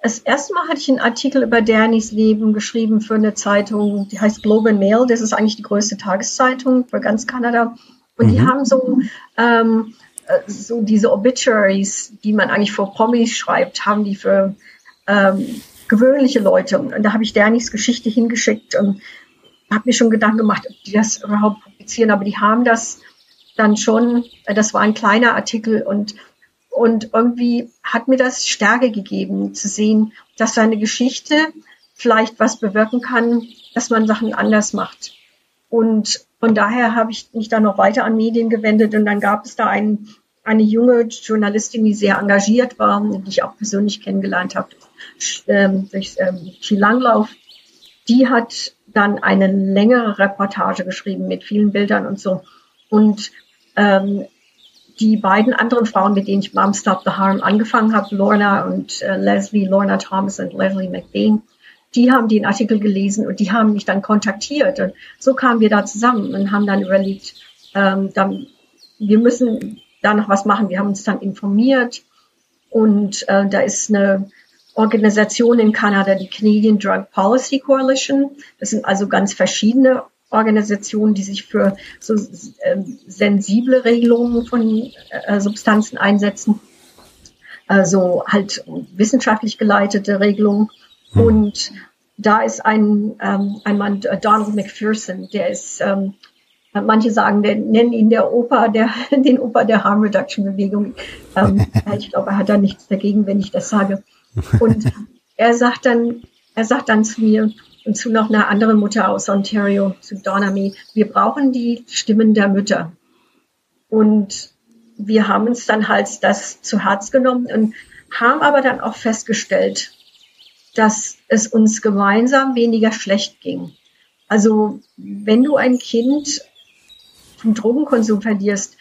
das erste Mal hatte ich einen Artikel über Dannys Leben geschrieben für eine Zeitung, die heißt Global Mail. Das ist eigentlich die größte Tageszeitung für ganz Kanada. Und mhm. die haben so, ähm, äh, so diese Obituaries, die man eigentlich vor Promis schreibt, haben die für ähm, gewöhnliche Leute. Und da habe ich Dannys Geschichte hingeschickt und habe mir schon Gedanken gemacht, ob die das überhaupt publizieren. Aber die haben das dann schon, äh, das war ein kleiner Artikel und Und irgendwie hat mir das Stärke gegeben, zu sehen, dass seine Geschichte vielleicht was bewirken kann, dass man Sachen anders macht. Und von daher habe ich mich dann noch weiter an Medien gewendet und dann gab es da einen, eine junge Journalistin, die sehr engagiert war, die ich auch persönlich kennengelernt habe, ähm, durch ähm, Skilanglauf. Die hat dann eine längere Reportage geschrieben mit vielen Bildern und so. Und ähm, die beiden anderen Frauen, mit denen ich Mom Stop the Harm angefangen habe, Lorna und äh, Leslie, Lorna Thomas und Leslie McBain, die haben den Artikel gelesen und die haben mich dann kontaktiert. Und so kamen wir da zusammen und haben dann überlegt, ähm, dann, wir müssen da noch was machen. Wir haben uns dann informiert und äh, da ist eine Organisation in Kanada, die Canadian Drug Policy Coalition. Das sind also ganz verschiedene Organisationen, die sich für so äh, sensible Regelungen von äh, Substanzen einsetzen. Also halt wissenschaftlich geleitete Regelungen. Hm. Und da ist ein, ähm, ein Mann, äh, Donald McPherson, der ist, ähm, manche sagen, der, nennen ihn der Opa, der, den Opa der Harm Reduction Bewegung. Ähm, ich glaube, er hat da nichts dagegen, wenn ich das sage. Und er sagt dann, er sagt dann zu mir, und zu noch einer anderen Mutter aus Ontario, zu Donna Mee, wir brauchen die Stimmen der Mütter. Und wir haben uns dann halt das zu Herz genommen und haben aber dann auch festgestellt, dass es uns gemeinsam weniger schlecht ging. Also wenn du ein Kind vom Drogenkonsum verlierst,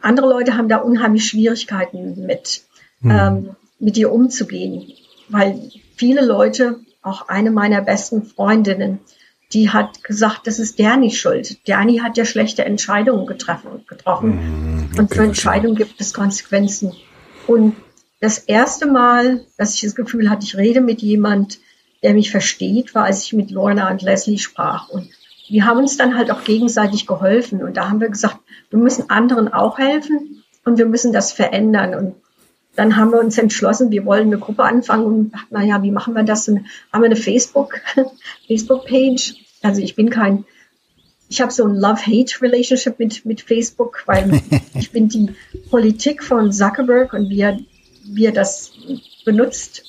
andere Leute haben da unheimlich Schwierigkeiten mit, mhm. ähm, mit dir umzugehen, weil viele Leute auch eine meiner besten Freundinnen, die hat gesagt, das ist Derni schuld. Derni hat ja schlechte Entscheidungen getroffen. getroffen. Mm, okay, und für Entscheidungen gibt es Konsequenzen. Und das erste Mal, dass ich das Gefühl hatte, ich rede mit jemand, der mich versteht, war, als ich mit Lorna und Leslie sprach. Und wir haben uns dann halt auch gegenseitig geholfen. Und da haben wir gesagt, wir müssen anderen auch helfen und wir müssen das verändern. Und dann haben wir uns entschlossen, wir wollen eine Gruppe anfangen und dachten, naja, wie machen wir das? Und haben wir eine Facebook, Facebook-Page. Also ich bin kein, ich habe so ein Love-Hate-Relationship mit, mit Facebook, weil ich bin die Politik von Zuckerberg und wie er, wie er das benutzt,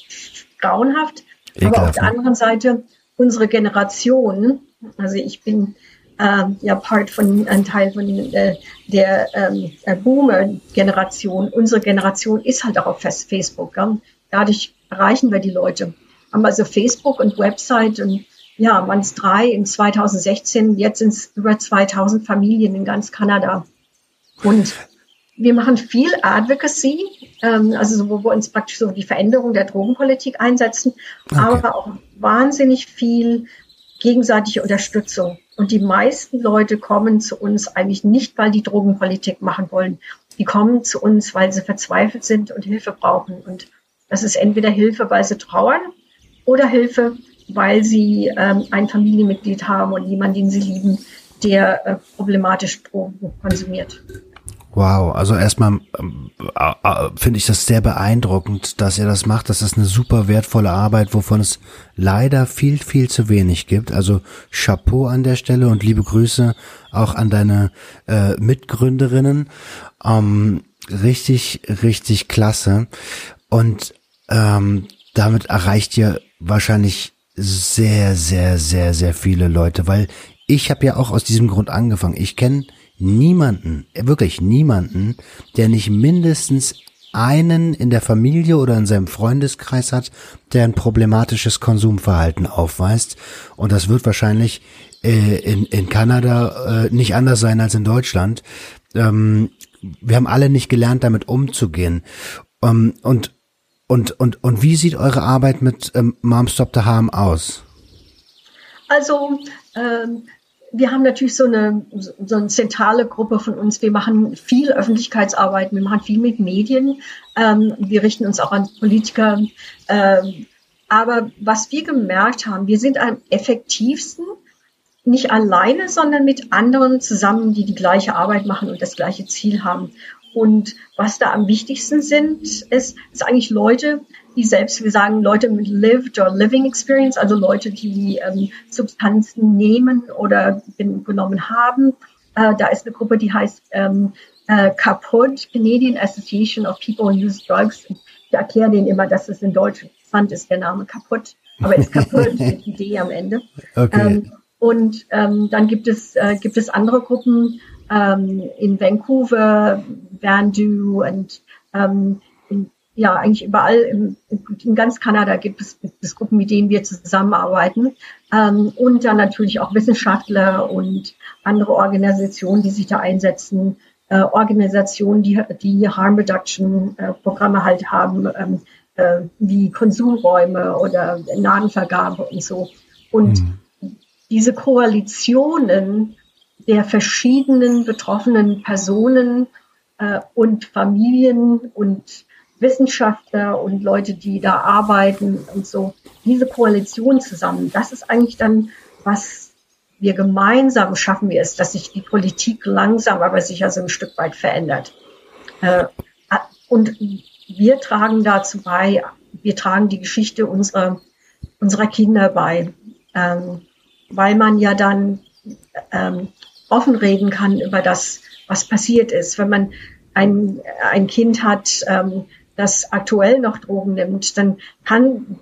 grauenhaft. Ekelhaft. Aber auf der anderen Seite unsere Generation, also ich bin ähm, ja Part von ein Teil von äh, der ähm, Boomer-Generation. Unsere Generation ist halt auch auf Facebook. Ja? Dadurch erreichen wir die Leute. Haben also Facebook und Website und ja, man ist drei in 2016, jetzt sind es über 2000 Familien in ganz Kanada. Und wir machen viel Advocacy, ähm, also wo wir uns praktisch so die Veränderung der Drogenpolitik einsetzen, okay. aber auch wahnsinnig viel gegenseitige Unterstützung. Und die meisten Leute kommen zu uns eigentlich nicht, weil die Drogenpolitik machen wollen. Die kommen zu uns, weil sie verzweifelt sind und Hilfe brauchen. Und das ist entweder Hilfe, weil sie trauern oder Hilfe, weil sie ähm, ein Familienmitglied haben und jemanden, den sie lieben, der äh, problematisch Drogen konsumiert. Wow, also erstmal ähm, äh, äh, finde ich das sehr beeindruckend, dass ihr das macht. Das ist eine super wertvolle Arbeit, wovon es leider viel, viel zu wenig gibt. Also Chapeau an der Stelle und liebe Grüße auch an deine äh, Mitgründerinnen. Ähm, richtig, richtig klasse. Und ähm, damit erreicht ihr wahrscheinlich sehr, sehr, sehr, sehr viele Leute, weil ich habe ja auch aus diesem Grund angefangen. Ich kenne niemanden, wirklich niemanden, der nicht mindestens einen in der Familie oder in seinem Freundeskreis hat, der ein problematisches Konsumverhalten aufweist. Und das wird wahrscheinlich äh, in, in Kanada äh, nicht anders sein als in Deutschland. Ähm, wir haben alle nicht gelernt, damit umzugehen. Ähm, und, und, und, und wie sieht eure Arbeit mit ähm, Mom Stop the Harm aus? Also ähm, wir haben natürlich so eine, so eine zentrale Gruppe von uns. Wir machen viel Öffentlichkeitsarbeit, wir machen viel mit Medien, ähm, wir richten uns auch an Politiker. Ähm, aber was wir gemerkt haben, wir sind am effektivsten nicht alleine, sondern mit anderen zusammen, die die gleiche Arbeit machen und das gleiche Ziel haben. Und was da am wichtigsten sind, ist, ist eigentlich Leute, die selbst, wir sagen Leute mit Lived or Living Experience, also Leute, die ähm, Substanzen nehmen oder genommen haben. Äh, da ist eine Gruppe, die heißt ähm, äh, KAPUD, Canadian Association of People Who Use Drugs. Ich erkläre denen immer, dass es in Deutsch fand, ist der Name kaputt, aber ist kaputt mit D am Ende. Okay. Ähm, und ähm, dann gibt es, äh, gibt es andere Gruppen ähm, in Vancouver, Vandu und ähm, ja, eigentlich überall im, in ganz Kanada gibt es, gibt es Gruppen, mit denen wir zusammenarbeiten. Ähm, und dann natürlich auch Wissenschaftler und andere Organisationen, die sich da einsetzen. Äh, Organisationen, die, die Harm Reduction äh, Programme halt haben, ähm, äh, wie Konsumräume oder Nahenvergabe und so. Und mhm. diese Koalitionen der verschiedenen betroffenen Personen äh, und Familien und Wissenschaftler und Leute, die da arbeiten und so, diese Koalition zusammen, das ist eigentlich dann, was wir gemeinsam schaffen wir es, dass sich die Politik langsam, aber sicher so ein Stück weit verändert. Äh, und wir tragen dazu bei, wir tragen die Geschichte unserer, unserer Kinder bei, ähm, weil man ja dann ähm, offen reden kann über das, was passiert ist. Wenn man ein, ein Kind hat, ähm, das aktuell noch Drogen nimmt, dann kann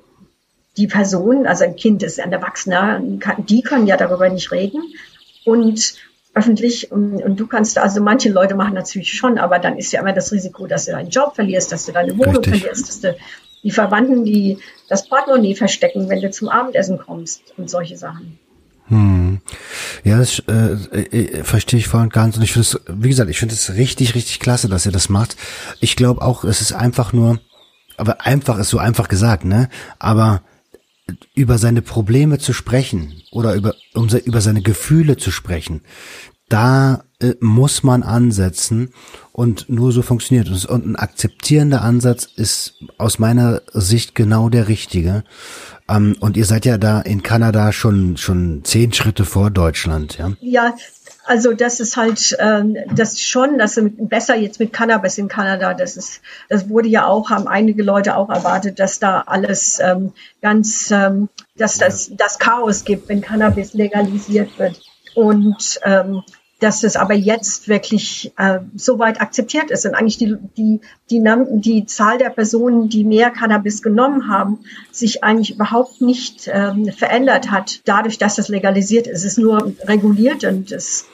die Person, also ein Kind ist ein Erwachsener, die können ja darüber nicht reden. Und öffentlich und, und, du kannst, also manche Leute machen natürlich schon, aber dann ist ja immer das Risiko, dass du deinen Job verlierst, dass du deine Wohnung Richtig. verlierst, dass du die Verwandten, die das Portemonnaie verstecken, wenn du zum Abendessen kommst und solche Sachen. Hm. Ja, das äh, äh, verstehe ich voll und ganz. Und ich finde es, wie gesagt, ich finde es richtig, richtig klasse, dass ihr das macht. Ich glaube auch, es ist einfach nur, aber einfach ist so einfach gesagt, ne? Aber über seine Probleme zu sprechen oder über, um über seine Gefühle zu sprechen, da äh, muss man ansetzen und nur so funktioniert es. Und ein akzeptierender Ansatz ist aus meiner Sicht genau der richtige. Ähm, und ihr seid ja da in Kanada schon, schon zehn Schritte vor Deutschland, ja? Ja, also das ist halt ähm, das schon, das ist besser jetzt mit Cannabis in Kanada. Das ist, das wurde ja auch, haben einige Leute auch erwartet, dass da alles ähm, ganz, ähm, dass das das Chaos gibt, wenn Cannabis legalisiert wird. Und ähm, dass es aber jetzt wirklich äh, so weit akzeptiert ist und eigentlich die, die, die, die Zahl der Personen, die mehr Cannabis genommen haben, sich eigentlich überhaupt nicht ähm, verändert hat, dadurch, dass es legalisiert ist. Es ist nur reguliert und es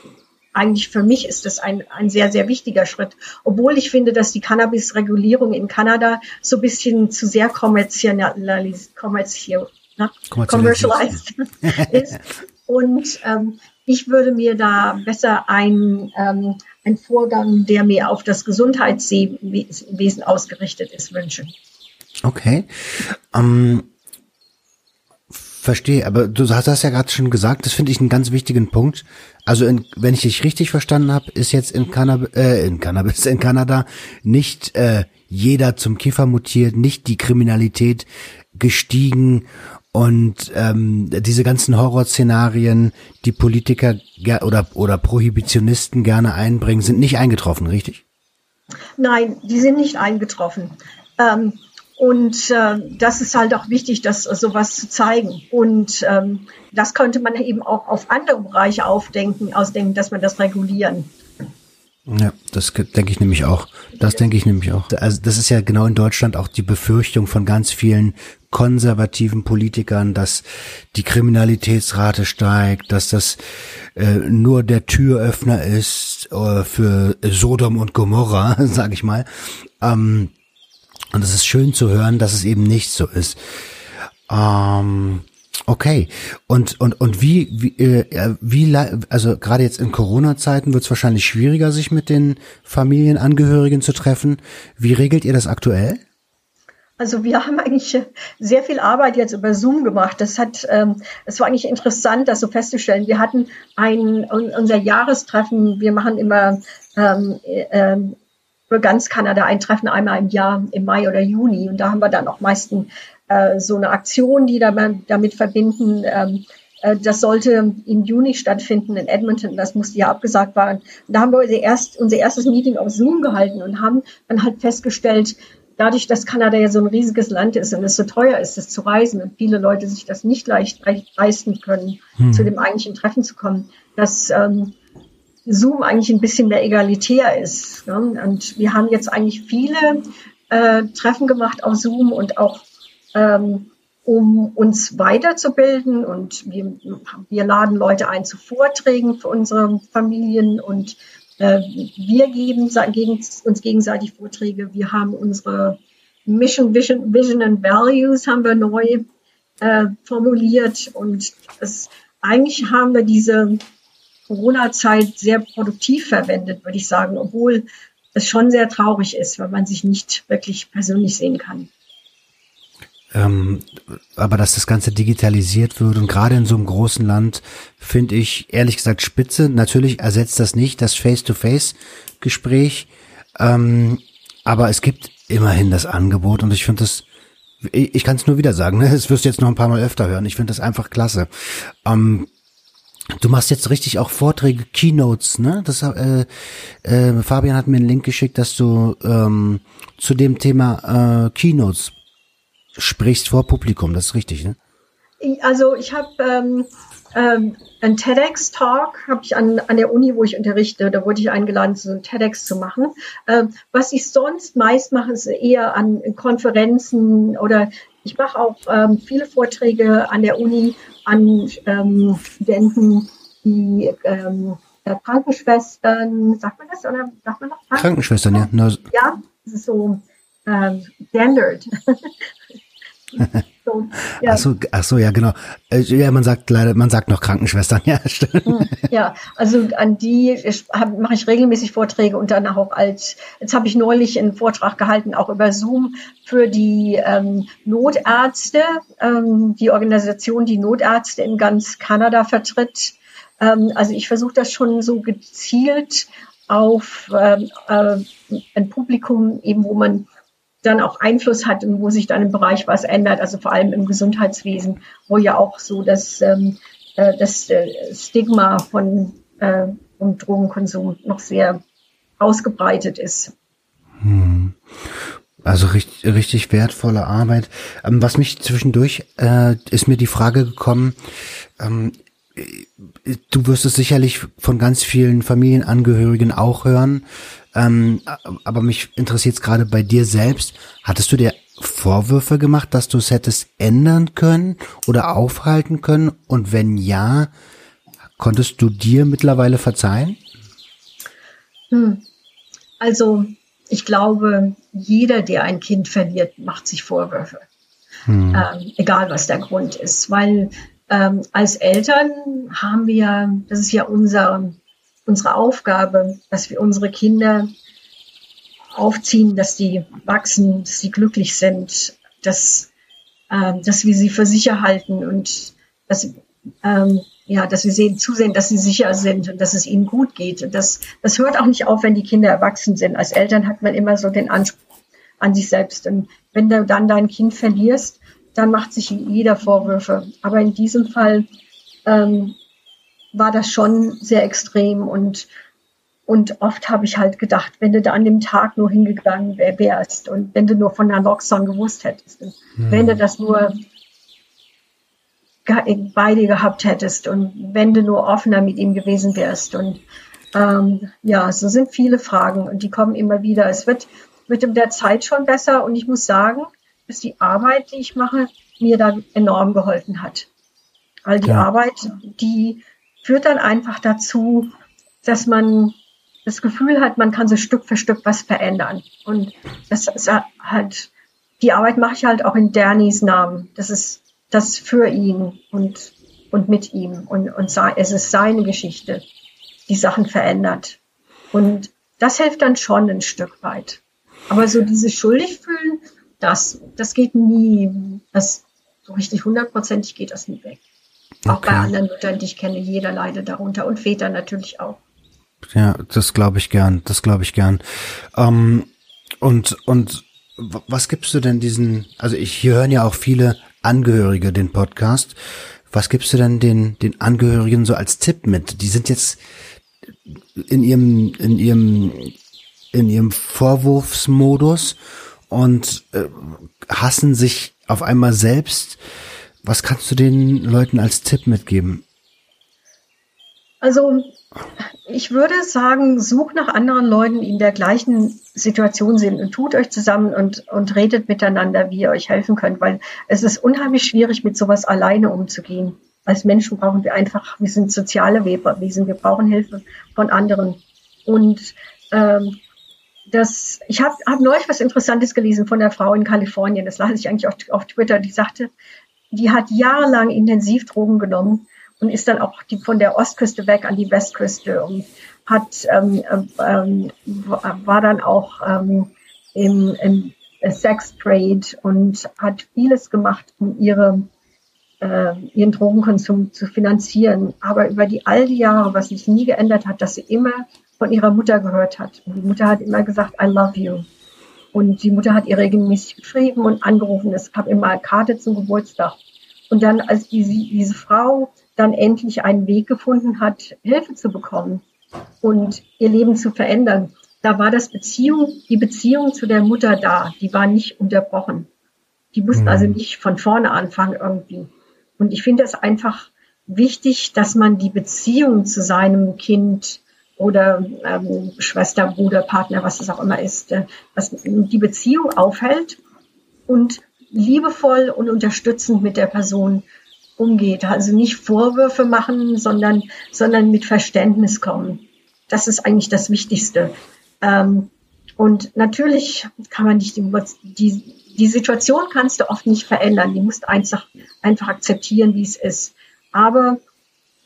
eigentlich für mich ist das ein, ein sehr, sehr wichtiger Schritt. Obwohl ich finde, dass die Cannabis-Regulierung in Kanada so ein bisschen zu sehr kommerzialis kommerzial, na, commercialized ist. Und ähm, ich würde mir da besser ein, ähm, ein Vorgang, der mehr auf das Gesundheitswesen ausgerichtet ist, wünschen. Okay. Ähm, verstehe, aber du hast das ja gerade schon gesagt, das finde ich einen ganz wichtigen Punkt. Also in, wenn ich dich richtig verstanden habe, ist jetzt in, Cannab äh, in Cannabis, in Kanada nicht äh, jeder zum Kiffer mutiert, nicht die Kriminalität gestiegen und ähm, diese ganzen Horrorszenarien, die Politiker oder, oder Prohibitionisten gerne einbringen, sind nicht eingetroffen, richtig? Nein, die sind nicht eingetroffen. Ähm, und äh, das ist halt auch wichtig, das sowas zu zeigen. Und ähm, das könnte man eben auch auf andere Bereiche aufdenken, ausdenken, dass man das regulieren. Ja, das denke ich nämlich auch. Das denke ich nämlich auch. Also das ist ja genau in Deutschland auch die Befürchtung von ganz vielen konservativen Politikern, dass die Kriminalitätsrate steigt, dass das äh, nur der Türöffner ist äh, für Sodom und Gomorra, sage ich mal. Ähm, und es ist schön zu hören, dass es eben nicht so ist. Ähm, Okay. Und und und wie wie äh, wie also gerade jetzt in Corona-Zeiten wird es wahrscheinlich schwieriger, sich mit den Familienangehörigen zu treffen. Wie regelt ihr das aktuell? Also wir haben eigentlich sehr viel Arbeit jetzt über Zoom gemacht. Das hat, ähm, es war eigentlich interessant, das so festzustellen. Wir hatten ein unser Jahrestreffen. Wir machen immer ähm, äh, für ganz Kanada ein Treffen einmal im Jahr im Mai oder Juni und da haben wir dann auch meistens äh, so eine Aktion, die damit, damit verbinden. Ähm, äh, das sollte im Juni stattfinden in Edmonton. Das musste ja abgesagt werden. Da haben wir unser, erst, unser erstes Meeting auf Zoom gehalten und haben dann halt festgestellt, dadurch, dass Kanada ja so ein riesiges Land ist und es so teuer ist, es zu reisen und viele Leute sich das nicht leicht leisten können, hm. zu dem eigentlichen Treffen zu kommen, dass ähm, Zoom eigentlich ein bisschen mehr egalitär ist. Ne? Und wir haben jetzt eigentlich viele äh, Treffen gemacht auf Zoom und auch ähm, um uns weiterzubilden und wir, wir laden Leute ein zu Vorträgen für unsere Familien und äh, wir geben uns gegenseitig Vorträge. Wir haben unsere Mission, Vision, Vision and Values haben wir neu äh, formuliert und es, eigentlich haben wir diese Corona-Zeit sehr produktiv verwendet, würde ich sagen, obwohl es schon sehr traurig ist, wenn man sich nicht wirklich persönlich sehen kann. Ähm, aber dass das Ganze digitalisiert wird und gerade in so einem großen Land finde ich ehrlich gesagt spitze. Natürlich ersetzt das nicht das Face-to-Face-Gespräch, ähm, aber es gibt immerhin das Angebot und ich finde das, ich, ich kann es nur wieder sagen, ne? das wirst du jetzt noch ein paar Mal öfter hören. Ich finde das einfach klasse. Ähm, Du machst jetzt richtig auch Vorträge, Keynotes, ne? Das äh, äh, Fabian hat mir einen Link geschickt, dass du ähm, zu dem Thema äh, Keynotes sprichst vor Publikum. Das ist richtig, ne? Also ich habe ähm, ähm, ein TEDx-Talk habe ich an, an der Uni, wo ich unterrichte, da wurde ich eingeladen, so ein TEDx zu machen. Ähm, was ich sonst meist mache, ist eher an Konferenzen oder ich mache auch ähm, viele Vorträge an der Uni an ähm, Studenten, die ähm, äh, Krankenschwestern, sagt man das oder sagt man noch? Krankenschwestern, ja. No. Ja, das ist so ähm, gendered. so, ja. Ach so, ach so, ja, genau. Äh, ja, man sagt leider, man sagt noch Krankenschwestern, ja, stimmt. Hm, ja, also an die mache ich regelmäßig Vorträge und dann auch als, jetzt habe ich neulich einen Vortrag gehalten, auch über Zoom für die ähm, Notärzte, ähm, die Organisation, die Notärzte in ganz Kanada vertritt. Ähm, also ich versuche das schon so gezielt auf ähm, äh, ein Publikum eben, wo man dann auch Einfluss hat und wo sich dann im Bereich was ändert, also vor allem im Gesundheitswesen, wo ja auch so das, ähm, äh, das äh, Stigma von äh, Drogenkonsum noch sehr ausgebreitet ist. Hm. Also richtig, richtig wertvolle Arbeit. Ähm, was mich zwischendurch äh, ist mir die Frage gekommen, ähm, du wirst es sicherlich von ganz vielen Familienangehörigen auch hören. Ähm, aber mich interessiert es gerade bei dir selbst. Hattest du dir Vorwürfe gemacht, dass du es hättest ändern können oder aufhalten können? Und wenn ja, konntest du dir mittlerweile verzeihen? Hm. Also ich glaube, jeder, der ein Kind verliert, macht sich Vorwürfe. Hm. Ähm, egal was der Grund ist. Weil ähm, als Eltern haben wir, das ist ja unser unsere Aufgabe, dass wir unsere Kinder aufziehen, dass die wachsen, dass sie glücklich sind, dass, äh, dass wir sie für sicher halten und dass, ähm, ja, dass wir sehen, zusehen, dass sie sicher sind und dass es ihnen gut geht. Und das, das hört auch nicht auf, wenn die Kinder erwachsen sind. Als Eltern hat man immer so den Anspruch an sich selbst. Und wenn du dann dein Kind verlierst, dann macht sich jeder Vorwürfe. Aber in diesem Fall ähm, war das schon sehr extrem und und oft habe ich halt gedacht, wenn du da an dem Tag nur hingegangen wär, wärst und wenn du nur von der Lockdown gewusst hättest, und hm. wenn du das nur bei dir gehabt hättest und wenn du nur offener mit ihm gewesen wärst. Und ähm, ja, so sind viele Fragen und die kommen immer wieder. Es wird mit der Zeit schon besser und ich muss sagen, dass die Arbeit, die ich mache, mir da enorm geholfen hat. All die ja. Arbeit, die führt dann einfach dazu, dass man das Gefühl hat, man kann so Stück für Stück was verändern. Und das ist halt, die Arbeit mache ich halt auch in Dannys Namen. Das ist das für ihn und, und mit ihm. Und, und es ist seine Geschichte, die Sachen verändert. Und das hilft dann schon ein Stück weit. Aber so dieses schuldig fühlen, das, das geht nie, das so richtig hundertprozentig geht das nie weg. Auch okay. bei anderen Müttern, die ich kenne, jeder leidet darunter und Väter natürlich auch. Ja, das glaube ich gern, das glaube ich gern. Ähm, und, und was gibst du denn diesen, also ich, hier hören ja auch viele Angehörige den Podcast. Was gibst du denn den, den Angehörigen so als Tipp mit? Die sind jetzt in ihrem, in ihrem, in ihrem Vorwurfsmodus und äh, hassen sich auf einmal selbst was kannst du den Leuten als Tipp mitgeben? Also ich würde sagen, sucht nach anderen Leuten, die in der gleichen Situation sind und tut euch zusammen und, und redet miteinander, wie ihr euch helfen könnt, weil es ist unheimlich schwierig, mit sowas alleine umzugehen. Als Menschen brauchen wir einfach, wir sind soziale Wesen, wir brauchen Hilfe von anderen. Und ähm, das, ich habe hab neulich was Interessantes gelesen von der Frau in Kalifornien, das las ich eigentlich auf, auf Twitter, die sagte, die hat jahrelang intensiv Drogen genommen und ist dann auch die, von der Ostküste weg an die Westküste und hat ähm, ähm, war dann auch ähm, im, im Sex Trade und hat vieles gemacht, um ihre äh, ihren Drogenkonsum zu finanzieren. Aber über die all die Jahre, was sich nie geändert hat, dass sie immer von ihrer Mutter gehört hat. Und die Mutter hat immer gesagt, I love you. Und die Mutter hat ihr regelmäßig geschrieben und angerufen. Es gab immer eine Karte zum Geburtstag. Und dann, als die, diese Frau dann endlich einen Weg gefunden hat, Hilfe zu bekommen und ihr Leben zu verändern, da war das Beziehung, die Beziehung zu der Mutter da. Die war nicht unterbrochen. Die mussten also mhm. nicht von vorne anfangen irgendwie. Und ich finde es einfach wichtig, dass man die Beziehung zu seinem Kind oder ähm, Schwester, Bruder, Partner, was es auch immer ist, äh, dass die Beziehung aufhält und liebevoll und unterstützend mit der Person umgeht. Also nicht Vorwürfe machen, sondern, sondern mit Verständnis kommen. Das ist eigentlich das Wichtigste. Ähm, und natürlich kann man nicht die, die, die Situation kannst du oft nicht verändern. Die musst einfach, einfach akzeptieren, wie es ist. Aber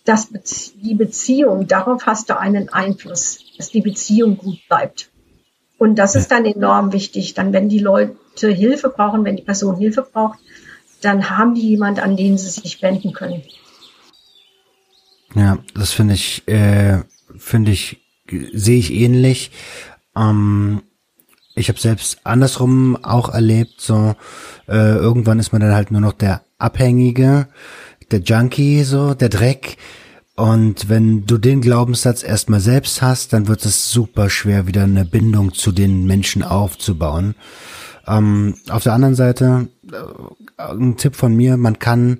das, die Beziehung, darauf hast du einen Einfluss, dass die Beziehung gut bleibt. Und das ist dann enorm wichtig. Dann, wenn die Leute Hilfe brauchen, wenn die Person Hilfe braucht, dann haben die jemand, an den sie sich wenden können. Ja, das finde ich, äh, finde ich, sehe ich ähnlich. Ähm, ich habe selbst andersrum auch erlebt, so äh, irgendwann ist man dann halt nur noch der Abhängige, der Junkie, so der Dreck. Und wenn du den Glaubenssatz erstmal selbst hast, dann wird es super schwer, wieder eine Bindung zu den Menschen aufzubauen. Ähm, auf der anderen Seite, äh, ein Tipp von mir, man kann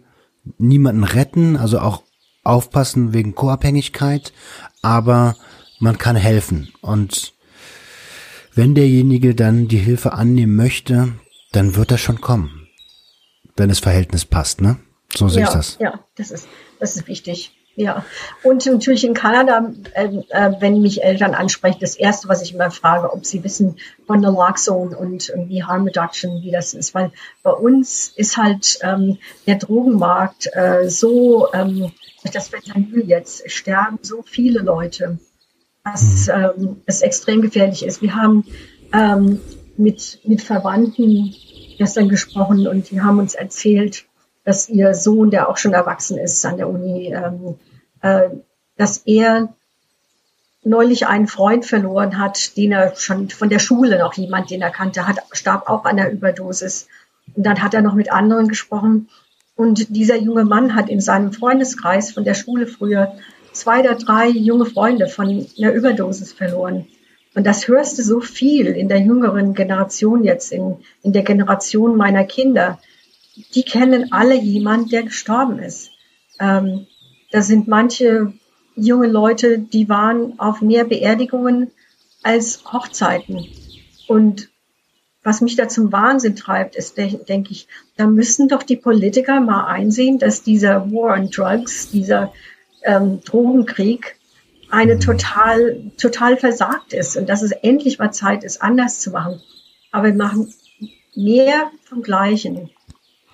niemanden retten, also auch aufpassen wegen Co-Abhängigkeit, aber man kann helfen. Und wenn derjenige dann die Hilfe annehmen möchte, dann wird er schon kommen. Wenn das Verhältnis passt, ne? So sehe ja, ich das. Ja, das ist, das ist wichtig. Ja, und natürlich in Kanada, äh, äh, wenn mich Eltern ansprechen, das Erste, was ich immer frage, ob sie wissen von Naloxone und irgendwie Harm Reduction, wie das ist. Weil bei uns ist halt ähm, der Drogenmarkt äh, so, ähm, durch das Fentanyl jetzt sterben so viele Leute dass mhm. ähm, es extrem gefährlich ist. Wir haben ähm, mit, mit Verwandten gestern gesprochen und die haben uns erzählt, dass ihr Sohn, der auch schon erwachsen ist an der Uni, ähm, äh, dass er neulich einen Freund verloren hat, den er schon von der Schule noch jemand, den er kannte, hat, starb auch an der Überdosis. Und dann hat er noch mit anderen gesprochen. Und dieser junge Mann hat in seinem Freundeskreis von der Schule früher zwei oder drei junge Freunde von einer Überdosis verloren. Und das hörst du so viel in der jüngeren Generation jetzt, in, in der Generation meiner Kinder. Die kennen alle jemand, der gestorben ist. Ähm, da sind manche junge Leute, die waren auf mehr Beerdigungen als Hochzeiten. Und was mich da zum Wahnsinn treibt, ist, denke ich, da müssen doch die Politiker mal einsehen, dass dieser War on Drugs, dieser ähm, Drogenkrieg eine mhm. total, total versagt ist und dass es endlich mal Zeit ist, anders zu machen. Aber wir machen mehr vom Gleichen.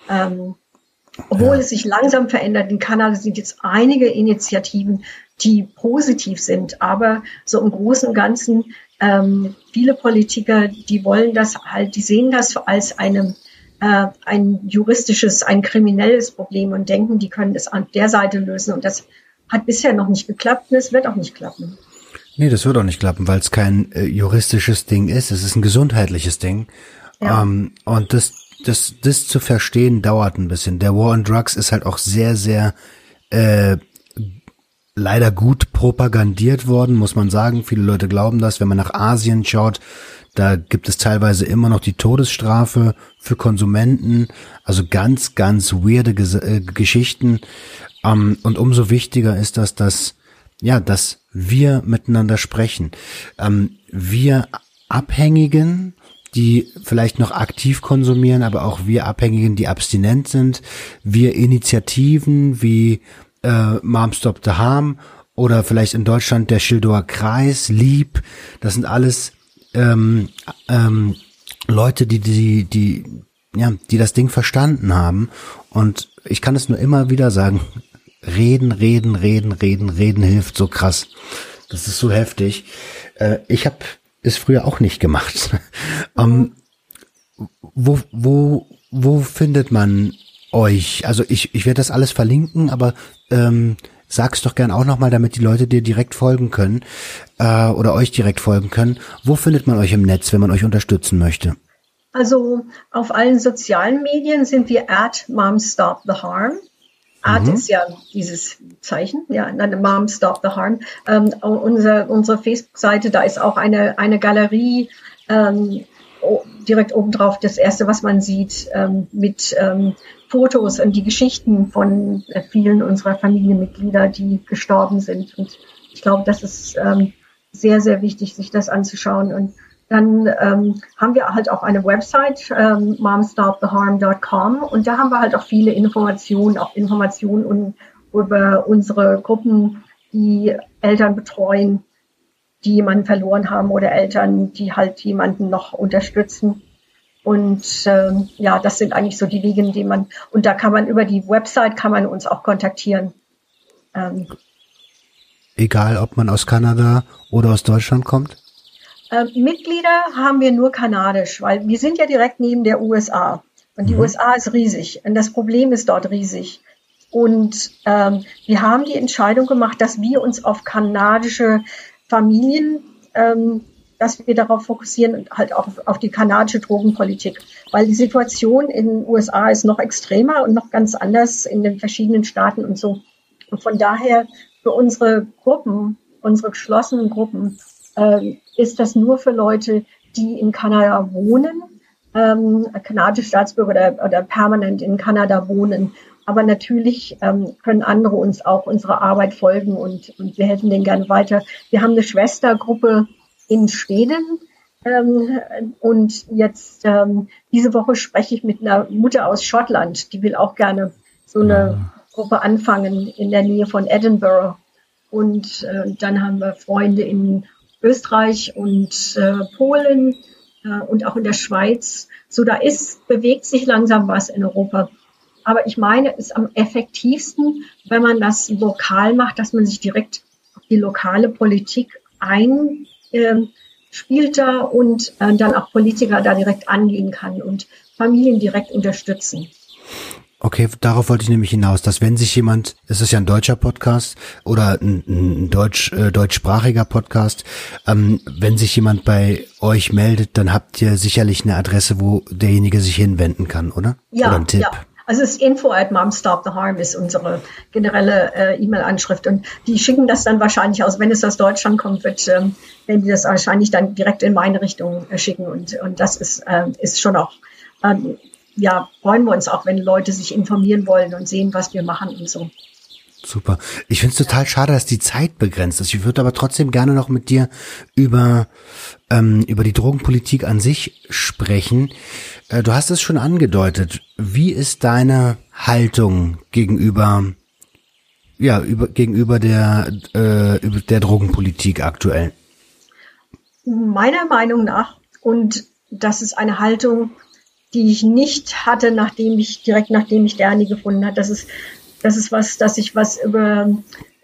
Ähm, obwohl ja. es sich langsam verändert. In Kanada sind jetzt einige Initiativen, die positiv sind, aber so im Großen und Ganzen ähm, viele Politiker, die wollen das halt, die sehen das als eine, äh, ein juristisches, ein kriminelles Problem und denken, die können das an der Seite lösen und das hat bisher noch nicht geklappt und es wird auch nicht klappen. Nee, das wird auch nicht klappen, weil es kein äh, juristisches Ding ist. Es ist ein gesundheitliches Ding. Ja. Ähm, und das, das, das zu verstehen dauert ein bisschen. Der War on Drugs ist halt auch sehr, sehr äh, leider gut propagandiert worden, muss man sagen. Viele Leute glauben das. Wenn man nach Asien schaut, da gibt es teilweise immer noch die Todesstrafe für Konsumenten. Also ganz, ganz weirde Ges äh, Geschichten. Ähm, und umso wichtiger ist das, dass ja, dass wir miteinander sprechen. Ähm, wir Abhängigen, die vielleicht noch aktiv konsumieren, aber auch wir Abhängigen, die abstinent sind, wir Initiativen wie äh, Mom Stop the Harm oder vielleicht in Deutschland der Schildower Kreis, Lieb, das sind alles ähm, ähm, Leute, die die die ja, die das Ding verstanden haben und ich kann es nur immer wieder sagen, reden, reden, reden, reden, reden hilft so krass. Das ist so heftig. Äh, ich habe es früher auch nicht gemacht. ähm, wo, wo, wo findet man euch? Also ich, ich werde das alles verlinken, aber ähm, sag's doch gern auch nochmal, damit die Leute dir direkt folgen können äh, oder euch direkt folgen können. Wo findet man euch im Netz, wenn man euch unterstützen möchte? Also auf allen sozialen Medien sind wir at Mom Stop the Harm. Art mhm. ist ja dieses Zeichen, ja, Mom Stop the Harm. Ähm, unser, unsere Facebook-Seite, da ist auch eine, eine Galerie ähm, direkt oben drauf, das erste, was man sieht, ähm, mit ähm, Fotos und die Geschichten von äh, vielen unserer Familienmitglieder, die gestorben sind. Und ich glaube, das ist ähm, sehr, sehr wichtig, sich das anzuschauen. Und dann ähm, haben wir halt auch eine Website, ähm, momstoptheharm.com, und da haben wir halt auch viele Informationen, auch Informationen über unsere Gruppen, die Eltern betreuen, die jemanden verloren haben oder Eltern, die halt jemanden noch unterstützen. Und ähm, ja, das sind eigentlich so die Wege, in denen man, und da kann man über die Website kann man uns auch kontaktieren. Ähm, Egal, ob man aus Kanada oder aus Deutschland kommt? Äh, Mitglieder haben wir nur kanadisch, weil wir sind ja direkt neben der USA. Und die mhm. USA ist riesig. Und das Problem ist dort riesig. Und ähm, wir haben die Entscheidung gemacht, dass wir uns auf kanadische Familien, ähm, dass wir darauf fokussieren und halt auch auf, auf die kanadische Drogenpolitik. Weil die Situation in den USA ist noch extremer und noch ganz anders in den verschiedenen Staaten und so. Und von daher für unsere Gruppen, unsere geschlossenen Gruppen, ähm, ist das nur für Leute, die in Kanada wohnen, ähm, kanadische Staatsbürger oder, oder permanent in Kanada wohnen. Aber natürlich ähm, können andere uns auch unsere Arbeit folgen und, und wir helfen denen gerne weiter. Wir haben eine Schwestergruppe in Schweden. Ähm, und jetzt ähm, diese Woche spreche ich mit einer Mutter aus Schottland, die will auch gerne so eine. Gruppe anfangen in der Nähe von Edinburgh. Und äh, dann haben wir Freunde in Österreich und äh, Polen äh, und auch in der Schweiz. So da ist, bewegt sich langsam was in Europa. Aber ich meine, es ist am effektivsten, wenn man das lokal macht, dass man sich direkt auf die lokale Politik einspielt äh, da und äh, dann auch Politiker da direkt angehen kann und Familien direkt unterstützen. Okay, darauf wollte ich nämlich hinaus, dass wenn sich jemand, es ist ja ein deutscher Podcast oder ein, ein deutsch, äh, deutschsprachiger Podcast, ähm, wenn sich jemand bei euch meldet, dann habt ihr sicherlich eine Adresse, wo derjenige sich hinwenden kann, oder? Ja, oder ein Tipp. ja. Also es ist info at momstoptheharm ist unsere generelle äh, E-Mail-Anschrift und die schicken das dann wahrscheinlich aus, wenn es aus Deutschland kommt, wird, ähm, wenn die das wahrscheinlich dann direkt in meine Richtung äh, schicken und, und das ist, äh, ist schon auch ähm, ja, freuen wir uns auch, wenn Leute sich informieren wollen und sehen, was wir machen und so. Super. Ich finde es total schade, dass die Zeit begrenzt ist. Ich würde aber trotzdem gerne noch mit dir über, ähm, über die Drogenpolitik an sich sprechen. Äh, du hast es schon angedeutet. Wie ist deine Haltung gegenüber, ja, über, gegenüber der, äh, über der Drogenpolitik aktuell? Meiner Meinung nach, und das ist eine Haltung, die ich nicht hatte, nachdem ich, direkt nachdem ich Derni gefunden hat. Das ist, das ist was, dass sich was über,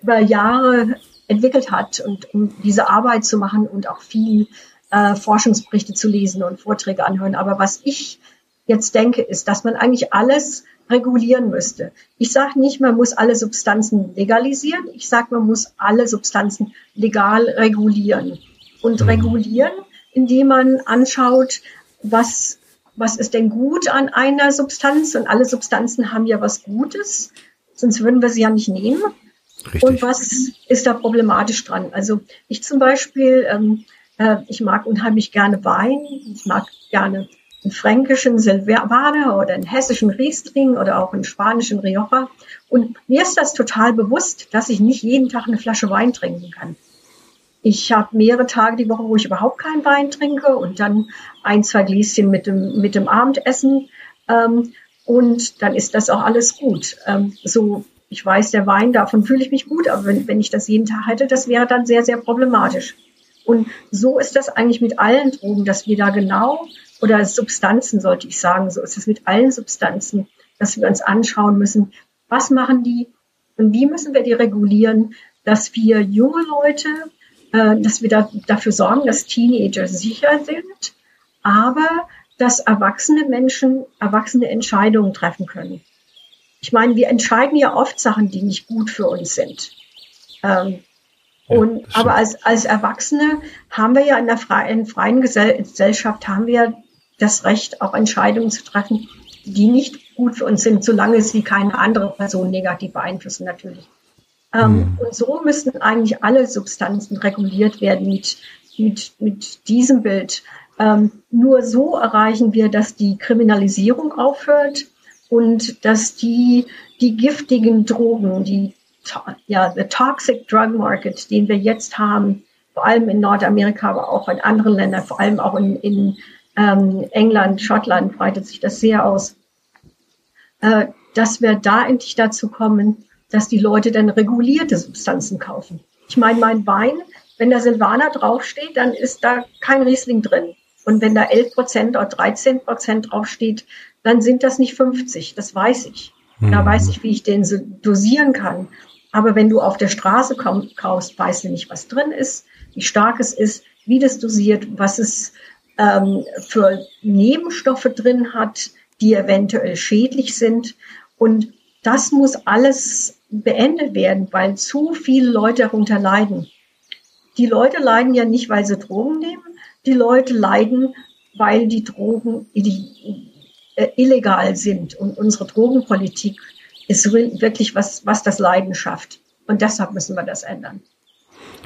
über Jahre entwickelt hat und um diese Arbeit zu machen und auch viel äh, Forschungsberichte zu lesen und Vorträge anhören. Aber was ich jetzt denke, ist, dass man eigentlich alles regulieren müsste. Ich sage nicht, man muss alle Substanzen legalisieren. Ich sage, man muss alle Substanzen legal regulieren. Und mhm. regulieren, indem man anschaut, was was ist denn gut an einer Substanz? Und alle Substanzen haben ja was Gutes, sonst würden wir sie ja nicht nehmen. Richtig. Und was ist da problematisch dran? Also ich zum Beispiel, ähm, äh, ich mag unheimlich gerne Wein, ich mag gerne einen fränkischen Silvaner oder einen hessischen Riesling oder auch einen spanischen Rioja. Und mir ist das total bewusst, dass ich nicht jeden Tag eine Flasche Wein trinken kann. Ich habe mehrere Tage die Woche, wo ich überhaupt keinen Wein trinke und dann ein, zwei Gläschen mit dem, mit dem Abendessen. Ähm, und dann ist das auch alles gut. Ähm, so, ich weiß, der Wein, davon fühle ich mich gut, aber wenn, wenn ich das jeden Tag hätte, das wäre dann sehr, sehr problematisch. Und so ist das eigentlich mit allen Drogen, dass wir da genau, oder Substanzen sollte ich sagen, so ist es mit allen Substanzen, dass wir uns anschauen müssen, was machen die und wie müssen wir die regulieren, dass wir junge Leute dass wir da, dafür sorgen, dass Teenager sicher sind, aber dass erwachsene Menschen erwachsene Entscheidungen treffen können. Ich meine, wir entscheiden ja oft Sachen, die nicht gut für uns sind. Ähm, ja, und, aber als, als Erwachsene haben wir ja in der freien, freien Gesellschaft haben wir das Recht, auch Entscheidungen zu treffen, die nicht gut für uns sind, solange sie keine andere Person negativ beeinflussen, natürlich. Ähm, mhm. Und so müssten eigentlich alle Substanzen reguliert werden mit, mit, mit diesem Bild. Ähm, nur so erreichen wir, dass die Kriminalisierung aufhört und dass die, die giftigen Drogen, die, ja, the toxic drug market, den wir jetzt haben, vor allem in Nordamerika, aber auch in anderen Ländern, vor allem auch in, in ähm, England, Schottland breitet sich das sehr aus, äh, dass wir da endlich dazu kommen, dass die Leute dann regulierte Substanzen kaufen. Ich meine, mein Wein, wenn da Silvaner draufsteht, dann ist da kein Riesling drin. Und wenn da 11 Prozent oder 13 Prozent draufsteht, dann sind das nicht 50. Das weiß ich. Mhm. Da weiß ich, wie ich den dosieren kann. Aber wenn du auf der Straße kaufst, weißt du nicht, was drin ist, wie stark es ist, wie das dosiert, was es ähm, für Nebenstoffe drin hat, die eventuell schädlich sind. Und das muss alles beendet werden, weil zu viele Leute darunter leiden. Die Leute leiden ja nicht, weil sie Drogen nehmen. Die Leute leiden, weil die Drogen äh, illegal sind. Und unsere Drogenpolitik ist wirklich was, was das Leiden schafft. Und deshalb müssen wir das ändern.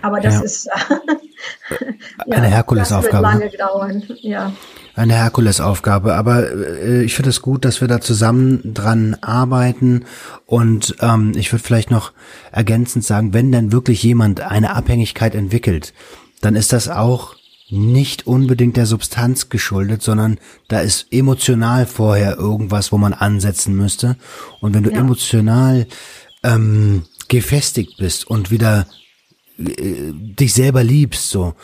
Aber das ja. ist ja, eine Herkulesaufgabe. Das wird lange dauern. Ja eine Herkulesaufgabe. Aber äh, ich finde es gut, dass wir da zusammen dran arbeiten. Und ähm, ich würde vielleicht noch ergänzend sagen, wenn denn wirklich jemand eine Abhängigkeit entwickelt, dann ist das auch nicht unbedingt der Substanz geschuldet, sondern da ist emotional vorher irgendwas, wo man ansetzen müsste. Und wenn du ja. emotional ähm, gefestigt bist und wieder äh, dich selber liebst, so,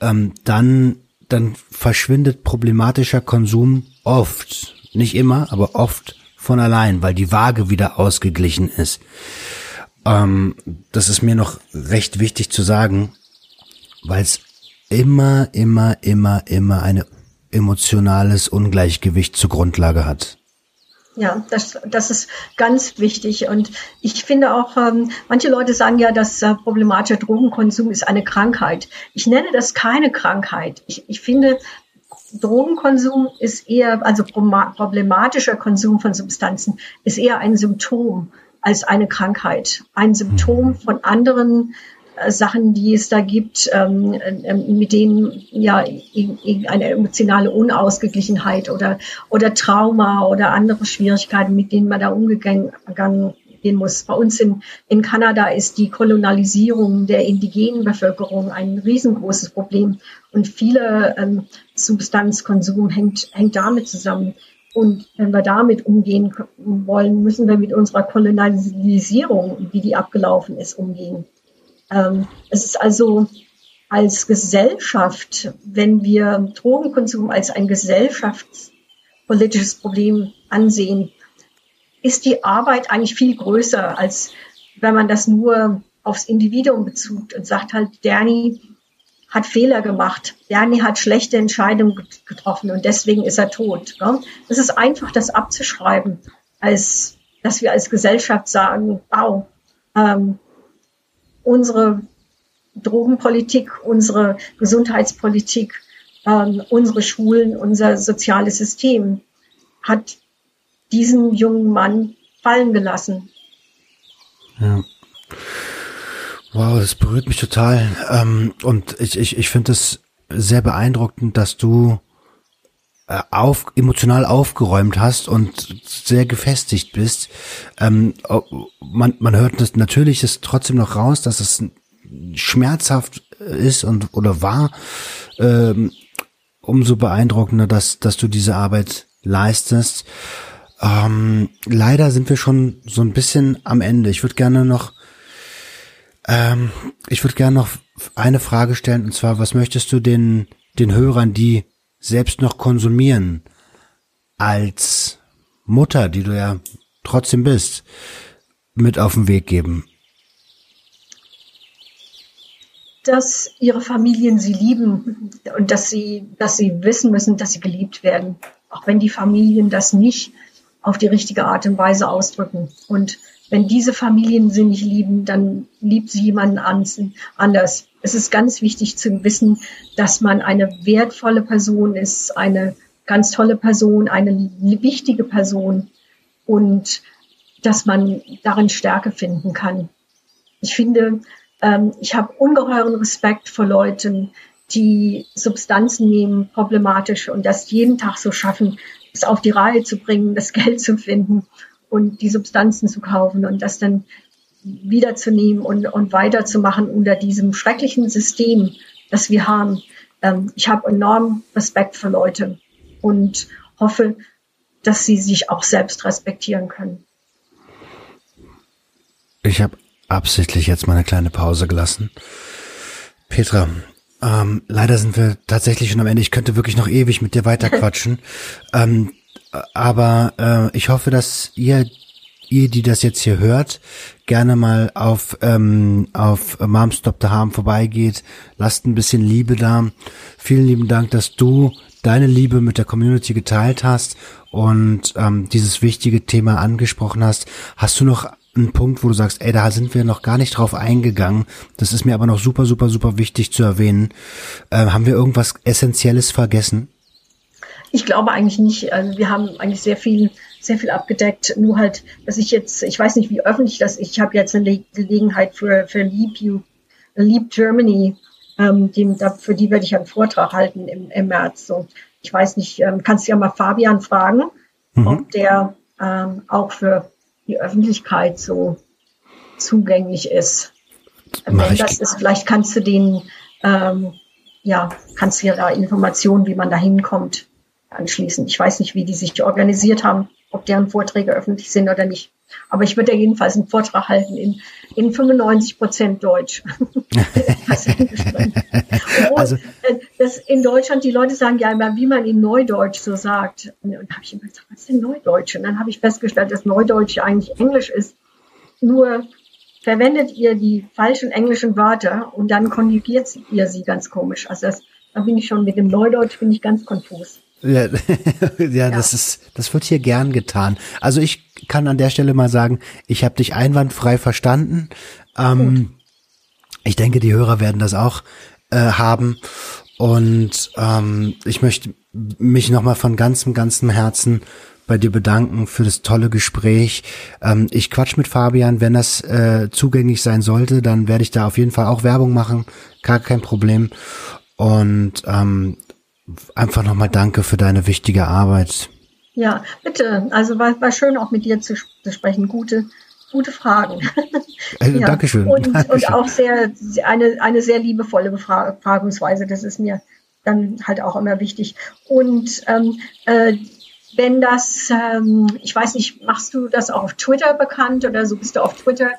ähm, dann dann verschwindet problematischer Konsum oft, nicht immer, aber oft von allein, weil die Waage wieder ausgeglichen ist. Ähm, das ist mir noch recht wichtig zu sagen, weil es immer, immer, immer, immer ein emotionales Ungleichgewicht zur Grundlage hat. Ja, das, das ist ganz wichtig. Und ich finde auch, ähm, manche Leute sagen ja, dass äh, problematischer Drogenkonsum ist eine Krankheit. Ich nenne das keine Krankheit. Ich, ich finde, Drogenkonsum ist eher, also problematischer Konsum von Substanzen ist eher ein Symptom als eine Krankheit. Ein Symptom mhm. von anderen Sachen, die es da gibt, ähm, ähm, mit denen ja eine emotionale Unausgeglichenheit oder, oder Trauma oder andere Schwierigkeiten, mit denen man da umgegangen gehen muss. Bei uns in, in Kanada ist die Kolonialisierung der indigenen Bevölkerung ein riesengroßes Problem und viele ähm, Substanzkonsum hängt, hängt damit zusammen. Und wenn wir damit umgehen wollen, müssen wir mit unserer Kolonialisierung, wie die abgelaufen ist, umgehen. Ähm, es ist also als Gesellschaft, wenn wir Drogenkonsum als ein gesellschaftspolitisches Problem ansehen, ist die Arbeit eigentlich viel größer, als wenn man das nur aufs Individuum bezieht und sagt halt, Danny hat Fehler gemacht, Danny hat schlechte Entscheidungen getroffen und deswegen ist er tot. Es ist einfach, das abzuschreiben, als dass wir als Gesellschaft sagen, wow, ähm, unsere Drogenpolitik, unsere Gesundheitspolitik, ähm, unsere Schulen, unser soziales System hat diesen jungen Mann fallen gelassen. Ja. Wow, das berührt mich total. Ähm, und ich, ich, ich finde es sehr beeindruckend, dass du auf, emotional aufgeräumt hast und sehr gefestigt bist. Ähm, man, man hört das natürlich ist trotzdem noch raus, dass es schmerzhaft ist und oder war. Ähm, umso beeindruckender, dass, dass du diese Arbeit leistest. Ähm, leider sind wir schon so ein bisschen am Ende. Ich würde gerne noch, ähm, ich würde gerne noch eine Frage stellen, und zwar, was möchtest du den, den Hörern, die selbst noch konsumieren, als Mutter, die du ja trotzdem bist, mit auf den Weg geben? Dass ihre Familien sie lieben und dass sie, dass sie wissen müssen, dass sie geliebt werden. Auch wenn die Familien das nicht auf die richtige Art und Weise ausdrücken. Und wenn diese Familien sie nicht lieben, dann liebt sie jemanden anders. Es ist ganz wichtig zu wissen, dass man eine wertvolle Person ist, eine ganz tolle Person, eine wichtige Person und dass man darin Stärke finden kann. Ich finde, ähm, ich habe ungeheuren Respekt vor Leuten, die Substanzen nehmen, problematisch und das jeden Tag so schaffen, es auf die Reihe zu bringen, das Geld zu finden und die Substanzen zu kaufen und das dann wiederzunehmen und, und weiterzumachen unter diesem schrecklichen System, das wir haben. Ähm, ich habe enorm Respekt für Leute und hoffe, dass sie sich auch selbst respektieren können. Ich habe absichtlich jetzt mal eine kleine Pause gelassen. Petra, ähm, leider sind wir tatsächlich schon am Ende. Ich könnte wirklich noch ewig mit dir weiterquatschen. ähm, aber äh, ich hoffe, dass ihr, ihr, die das jetzt hier hört, gerne mal auf, ähm, auf Mom Stop the Harm vorbeigeht. Lasst ein bisschen Liebe da. Vielen lieben Dank, dass du deine Liebe mit der Community geteilt hast und ähm, dieses wichtige Thema angesprochen hast. Hast du noch einen Punkt, wo du sagst, ey, da sind wir noch gar nicht drauf eingegangen. Das ist mir aber noch super, super, super wichtig zu erwähnen. Äh, haben wir irgendwas Essentielles vergessen? Ich glaube eigentlich nicht. Also wir haben eigentlich sehr viel, sehr viel abgedeckt. Nur halt, dass ich jetzt, ich weiß nicht, wie öffentlich das ist. Ich habe jetzt eine Gelegenheit für, für Leap You, Leap Germany, ähm, dem, da, für die werde ich einen Vortrag halten im, im März. So, ich weiß nicht, ähm, kannst du ja mal Fabian fragen, mhm. ob der ähm, auch für die Öffentlichkeit so zugänglich ist. Mach Wenn das ist, vielleicht kannst du den, ähm, ja, kannst du ja da Informationen, wie man da hinkommt, anschließen. Ich weiß nicht, wie die sich organisiert haben, ob deren Vorträge öffentlich sind oder nicht. Aber ich würde jedenfalls einen Vortrag halten in, in 95 Prozent Deutsch. also, äh, das in Deutschland, die Leute sagen ja immer, wie man in Neudeutsch so sagt. Und dann habe ich immer gesagt, was ist denn Neudeutsch? Und dann habe ich festgestellt, dass Neudeutsch eigentlich Englisch ist. Nur verwendet ihr die falschen englischen Wörter und dann konjugiert ihr sie ganz komisch. Also das, da bin ich schon mit dem Neudeutsch bin ich ganz konfus. Ja, ja, ja, das ist, das wird hier gern getan. Also ich kann an der Stelle mal sagen, ich habe dich einwandfrei verstanden. Ähm, ich denke, die Hörer werden das auch äh, haben. Und ähm, ich möchte mich nochmal von ganzem, ganzem Herzen bei dir bedanken für das tolle Gespräch. Ähm, ich quatsch mit Fabian, wenn das äh, zugänglich sein sollte, dann werde ich da auf jeden Fall auch Werbung machen, gar kein Problem. Und ähm, einfach nochmal danke für deine wichtige Arbeit. Ja, bitte. Also war, war schön auch mit dir zu, zu sprechen. Gute, gute Fragen. Also, ja. Dankeschön. Und, Dankeschön. und auch sehr, eine, eine sehr liebevolle Befragungsweise. Das ist mir dann halt auch immer wichtig. Und ähm, äh, wenn das, ähm, ich weiß nicht, machst du das auch auf Twitter bekannt oder so bist du auf Twitter?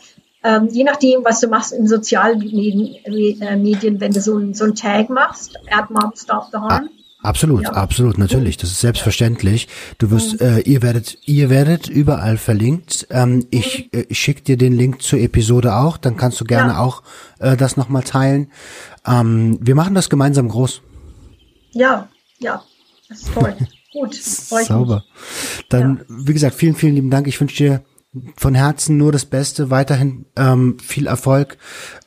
Ähm, je nachdem, was du machst in Sozialmedien, äh, Medien, wenn du so, ein, so ein Tag machst, Add Mom Stop the Harm. Absolut, ja. absolut, natürlich. Das ist selbstverständlich. Du wirst, äh, ihr werdet, ihr werdet überall verlinkt. Ähm, ich äh, schick dir den Link zur Episode auch, dann kannst du gerne ja. auch äh, das nochmal teilen. Ähm, wir machen das gemeinsam groß. Ja, ja, das ist toll. Gut, Sauber. Dann, ja. wie gesagt, vielen, vielen lieben Dank. Ich wünsche dir von Herzen nur das Beste, weiterhin ähm, viel Erfolg,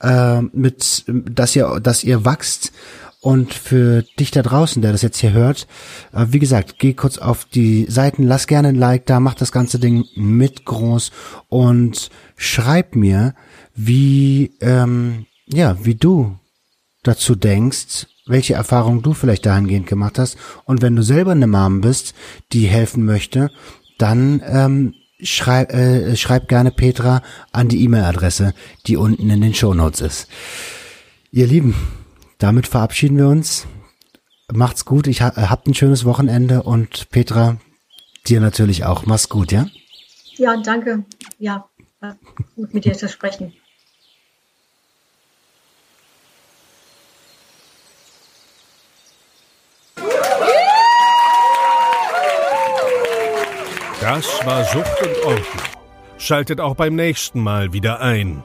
äh, mit, dass ihr, dass ihr wachst. Und für dich da draußen, der das jetzt hier hört, äh, wie gesagt, geh kurz auf die Seiten, lass gerne ein Like da, mach das ganze Ding mit groß und schreib mir, wie, ähm, ja, wie du dazu denkst, welche Erfahrungen du vielleicht dahingehend gemacht hast. Und wenn du selber eine Mom bist, die helfen möchte, dann ähm, schreib, äh, schreib gerne Petra an die E-Mail-Adresse, die unten in den Show Notes ist. Ihr Lieben, damit verabschieden wir uns. Macht's gut, ich ha habt ein schönes Wochenende und Petra, dir natürlich auch. Mach's gut, ja? Ja, danke. Ja, gut mit dir zu sprechen. Das war Sucht und Ordnung. Schaltet auch beim nächsten Mal wieder ein.